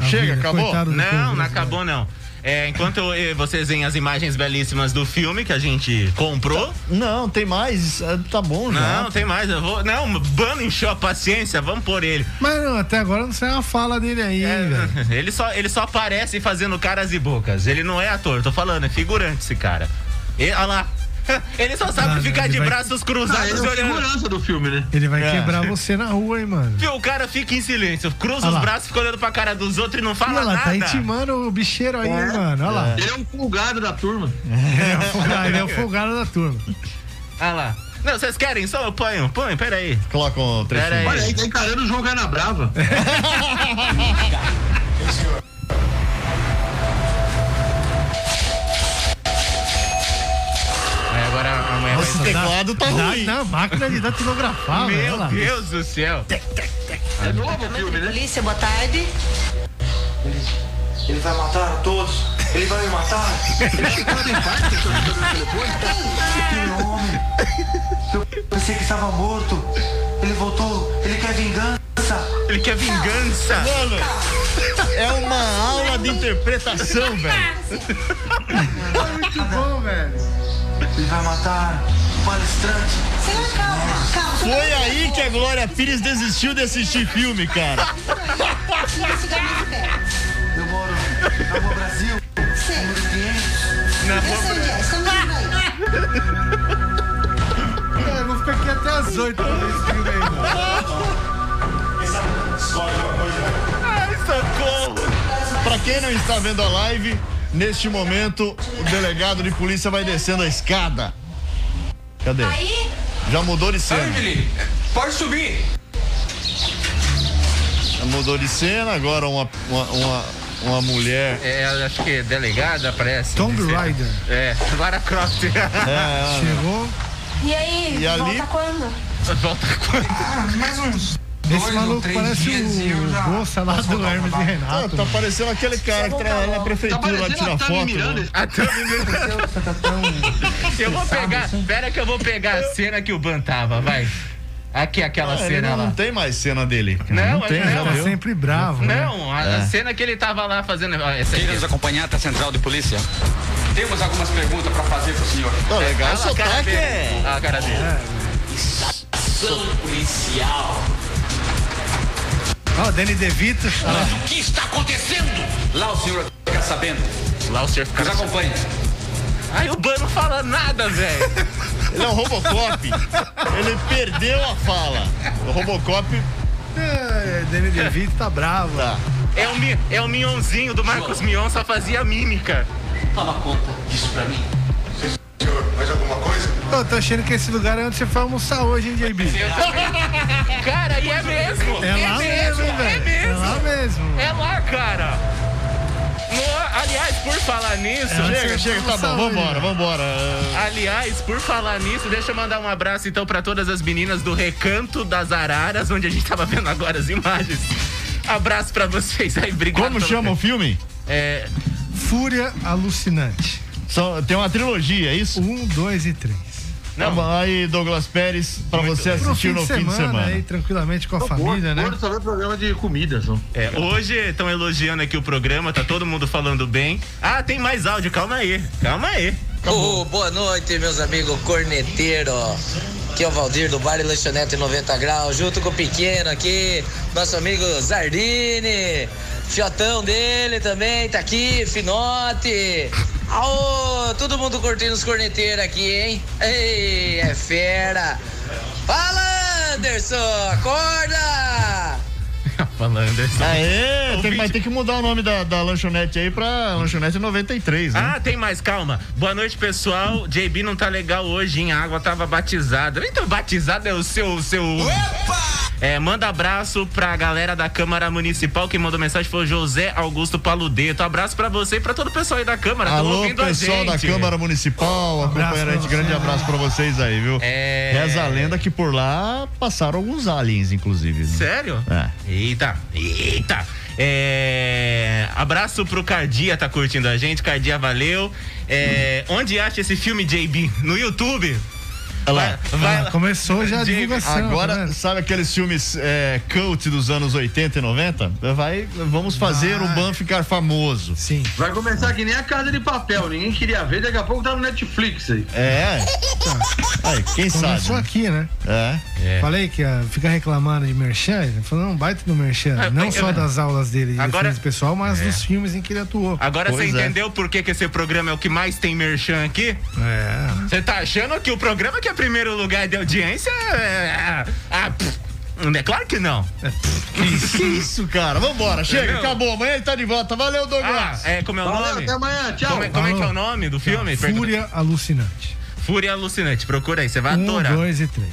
A Chega, vida, acabou? Não, povo, não né? acabou não. É, enquanto eu- vocês veem as imagens belíssimas do filme que a gente comprou. Não, tem mais. é, Tá bom já. Não, tem mais. Eu vou. Não, Bano encheu a paciência, vamos por ele. Mas não, até agora não saiu uma fala dele aí, É, velho. ele, só, ele só aparece fazendo caras e bocas. Ele não é ator, tô falando, é figurante esse cara. E, olha lá. Ele só sabe Ah, ficar de vai- braços Ah, cruzados ele é olhando. segurança do filme, né? Ele vai É. quebrar você na rua, hein, mano. Viu, o cara fica em silêncio, cruza Olha os lá. braços, fica olhando pra cara dos outros e não fala Olha lá, nada. tá intimando o bicheiro aí, hein, mano. Olha lá. Ele é um folgado da turma. Ele é o folgado, ele é o folgado da turma. Olha lá. Não, vocês querem só? Eu ponho, põe, pera aí. Coloca um Pera trechinho. aí. Olha aí, tá encarando o João Esse teclado tá Dá- ruim. Na máquina de datilografar. Meu. Deus do céu. É novo o filme, né? Polícia, boa tarde. Ele vai matar a todos. Ele vai me matar. Ele parte, que eu no telefone. Homem. Eu pensei que estava morto. Ele voltou. Ele quer vingança. Ele quer vingança. Mano, é uma aula de interpretação, velho. Muito bom, velho. Ele vai matar o palestrante. Senhor, calma, calma. Foi aí que a Glória Pires desistiu de assistir filme, cara. Pé. Eu moro na Rua Brasil. Número 500. Eu sei onde é. Estamos indo aí. É, eu vou ficar aqui até as 8 pra ver esse filme aí, mano. Ai, socorro. Pra quem não está vendo a live, neste momento o delegado de polícia vai descendo a escada. Cadê? Aí, Já mudou de cena. Pode subir. Já mudou de cena, agora uma, uma, uma, uma mulher. É, acho que é delegada, parece. Tomb Raider. É, Lara Croft. É, Chegou. e aí, E ali? volta quando? Volta quando? Ah, mais uns dois ou maluco três parece e eu já o Bolsa lá do Hermes e pra lá. Renato. tá parecendo aquele cara que trabalha na Tá prefeitura lá parecendo tira a Tami foto. Miranda. né? A Tami Miranda. Você tá tão... Eu vou pegar. Pera que eu vou pegar a cena que o Ban tava, vai. Aqui, aquela Ah, ele cena não, lá. não tem mais cena dele. Não, tem, ele não. Tá sempre bravo, né? Não, a, a É. cena que ele tava lá fazendo. Essa. Queira nos acompanhar até a central de polícia? Temos algumas perguntas para fazer para o senhor. Tá legal, Olha o a cara sotaque é. A cara dele. Ação policial. Ó, Danny DeVito. Olha lá. O que está acontecendo? Lá o senhor fica sabendo. Lá o senhor Nos fica. acompanhe. Ai, o Ban não fala nada, velho. Ele é o Robocop. ele perdeu a fala. O Robocop. É, Danny DeVito tá bravo. Tá. É o, é o Mionzinho do Marcos Mion, só fazia mímica. Toma conta disso para mim. Senhor, mas eu Eu tô achando que esse lugar é onde você foi almoçar hoje, hein, JB? Cara, e é mesmo. É lá mesmo, É velho. mesmo. É lá mesmo. É lá, cara. No- aliás, por falar nisso. Chega, chega, tá bom, vambora, vambora. Aliás, por falar nisso, deixa eu mandar um abraço então pra todas as meninas do Recanto das Araras, onde a gente tava vendo agora as imagens. Abraço pra vocês aí, obrigado. Como chama o filme? É. Fúria Alucinante. Só, tem uma trilogia, é isso? Um, dois e três. Não. aí, Douglas Pérez, pra você Pro assistir no fim de semana. aí, tranquilamente com a família, né? só vê programa de comida, só. É, hoje estão elogiando aqui o programa, tá todo mundo falando bem. Ah, tem mais áudio, calma aí, calma aí. Ô, boa noite, meus amigos corneteiros. Aqui é o Valdir do Bar e Lanchonete 90 Graus, junto com o pequeno aqui, nosso amigo Zardini. Fiotão dele também, tá aqui, Finote. Aô, todo mundo curtindo os corneteiros aqui, hein? Ei, é fera. Fala, Anderson, acorda! Fala, Anderson. Aê, tem, vai ter que mudar o nome da, da lanchonete aí pra lanchonete 93, né? Ah, tem mais, calma. Boa noite, pessoal. JB não tá legal hoje, hein? A água tava batizada. Então, batizada é o seu. o seu... É, manda abraço pra galera da Câmara Municipal. Quem mandou mensagem foi o José Augusto Paludeto. Abraço pra você e pra todo o pessoal aí da Câmara. Alô, ouvindo a pessoal da. Câmara Municipal, acompanhando a gente. Grande abraço pra vocês aí, viu? É. Reza a lenda que por lá passaram alguns aliens, inclusive. né? Sério? É. Eita, eita. É, Abraço pro Cardia, tá curtindo a gente. Cardia, valeu. É, Onde acha esse filme, JB? No YouTube? Olha lá. Vai lá. Começou já a divulgação. Agora, tá sabe aqueles filmes é, cult dos anos 80 e 90? Vai, vamos fazer o Ban ficar famoso. Sim. Vai começar que nem a Casa de Papel, ninguém queria ver, daqui a pouco tá no Netflix aí. É. Aí, quem Começou sabe? aqui, né? É. Falei que ia ficar reclamando de merchan, ele falou, não, baita do merchan. Ah, não eu- só das aulas dele de Agora- defesa pessoal, mas É. dos filmes em que ele atuou. Agora você Pois é. entendeu por que, que esse programa é o que mais tem merchan aqui? É. Você tá achando que o programa que é primeiro lugar de audiência é. Ah, pff, é claro que não. Que isso, cara? Vambora, chega, Entendeu? acabou. Amanhã ele tá de volta. Valeu, Douglas. Ah, é, como é o Valeu, nome? até amanhã, tchau. Como é, como é que é o nome do filme? Fúria Alucinante. Fúria Alucinante. Procura aí, você vai Um, adorar. dois e três.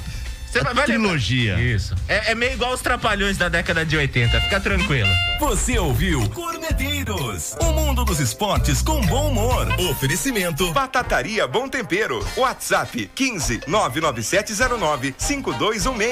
Você vai, vai lembrar. trilogia. Isso. É, é meio igual os trapalhões da década de 80. Fica tranquilo. Você ouviu Corneteiros, o mundo dos esportes com bom humor. Oferecimento Batataria Bom Tempero. WhatsApp 15 99709 5216.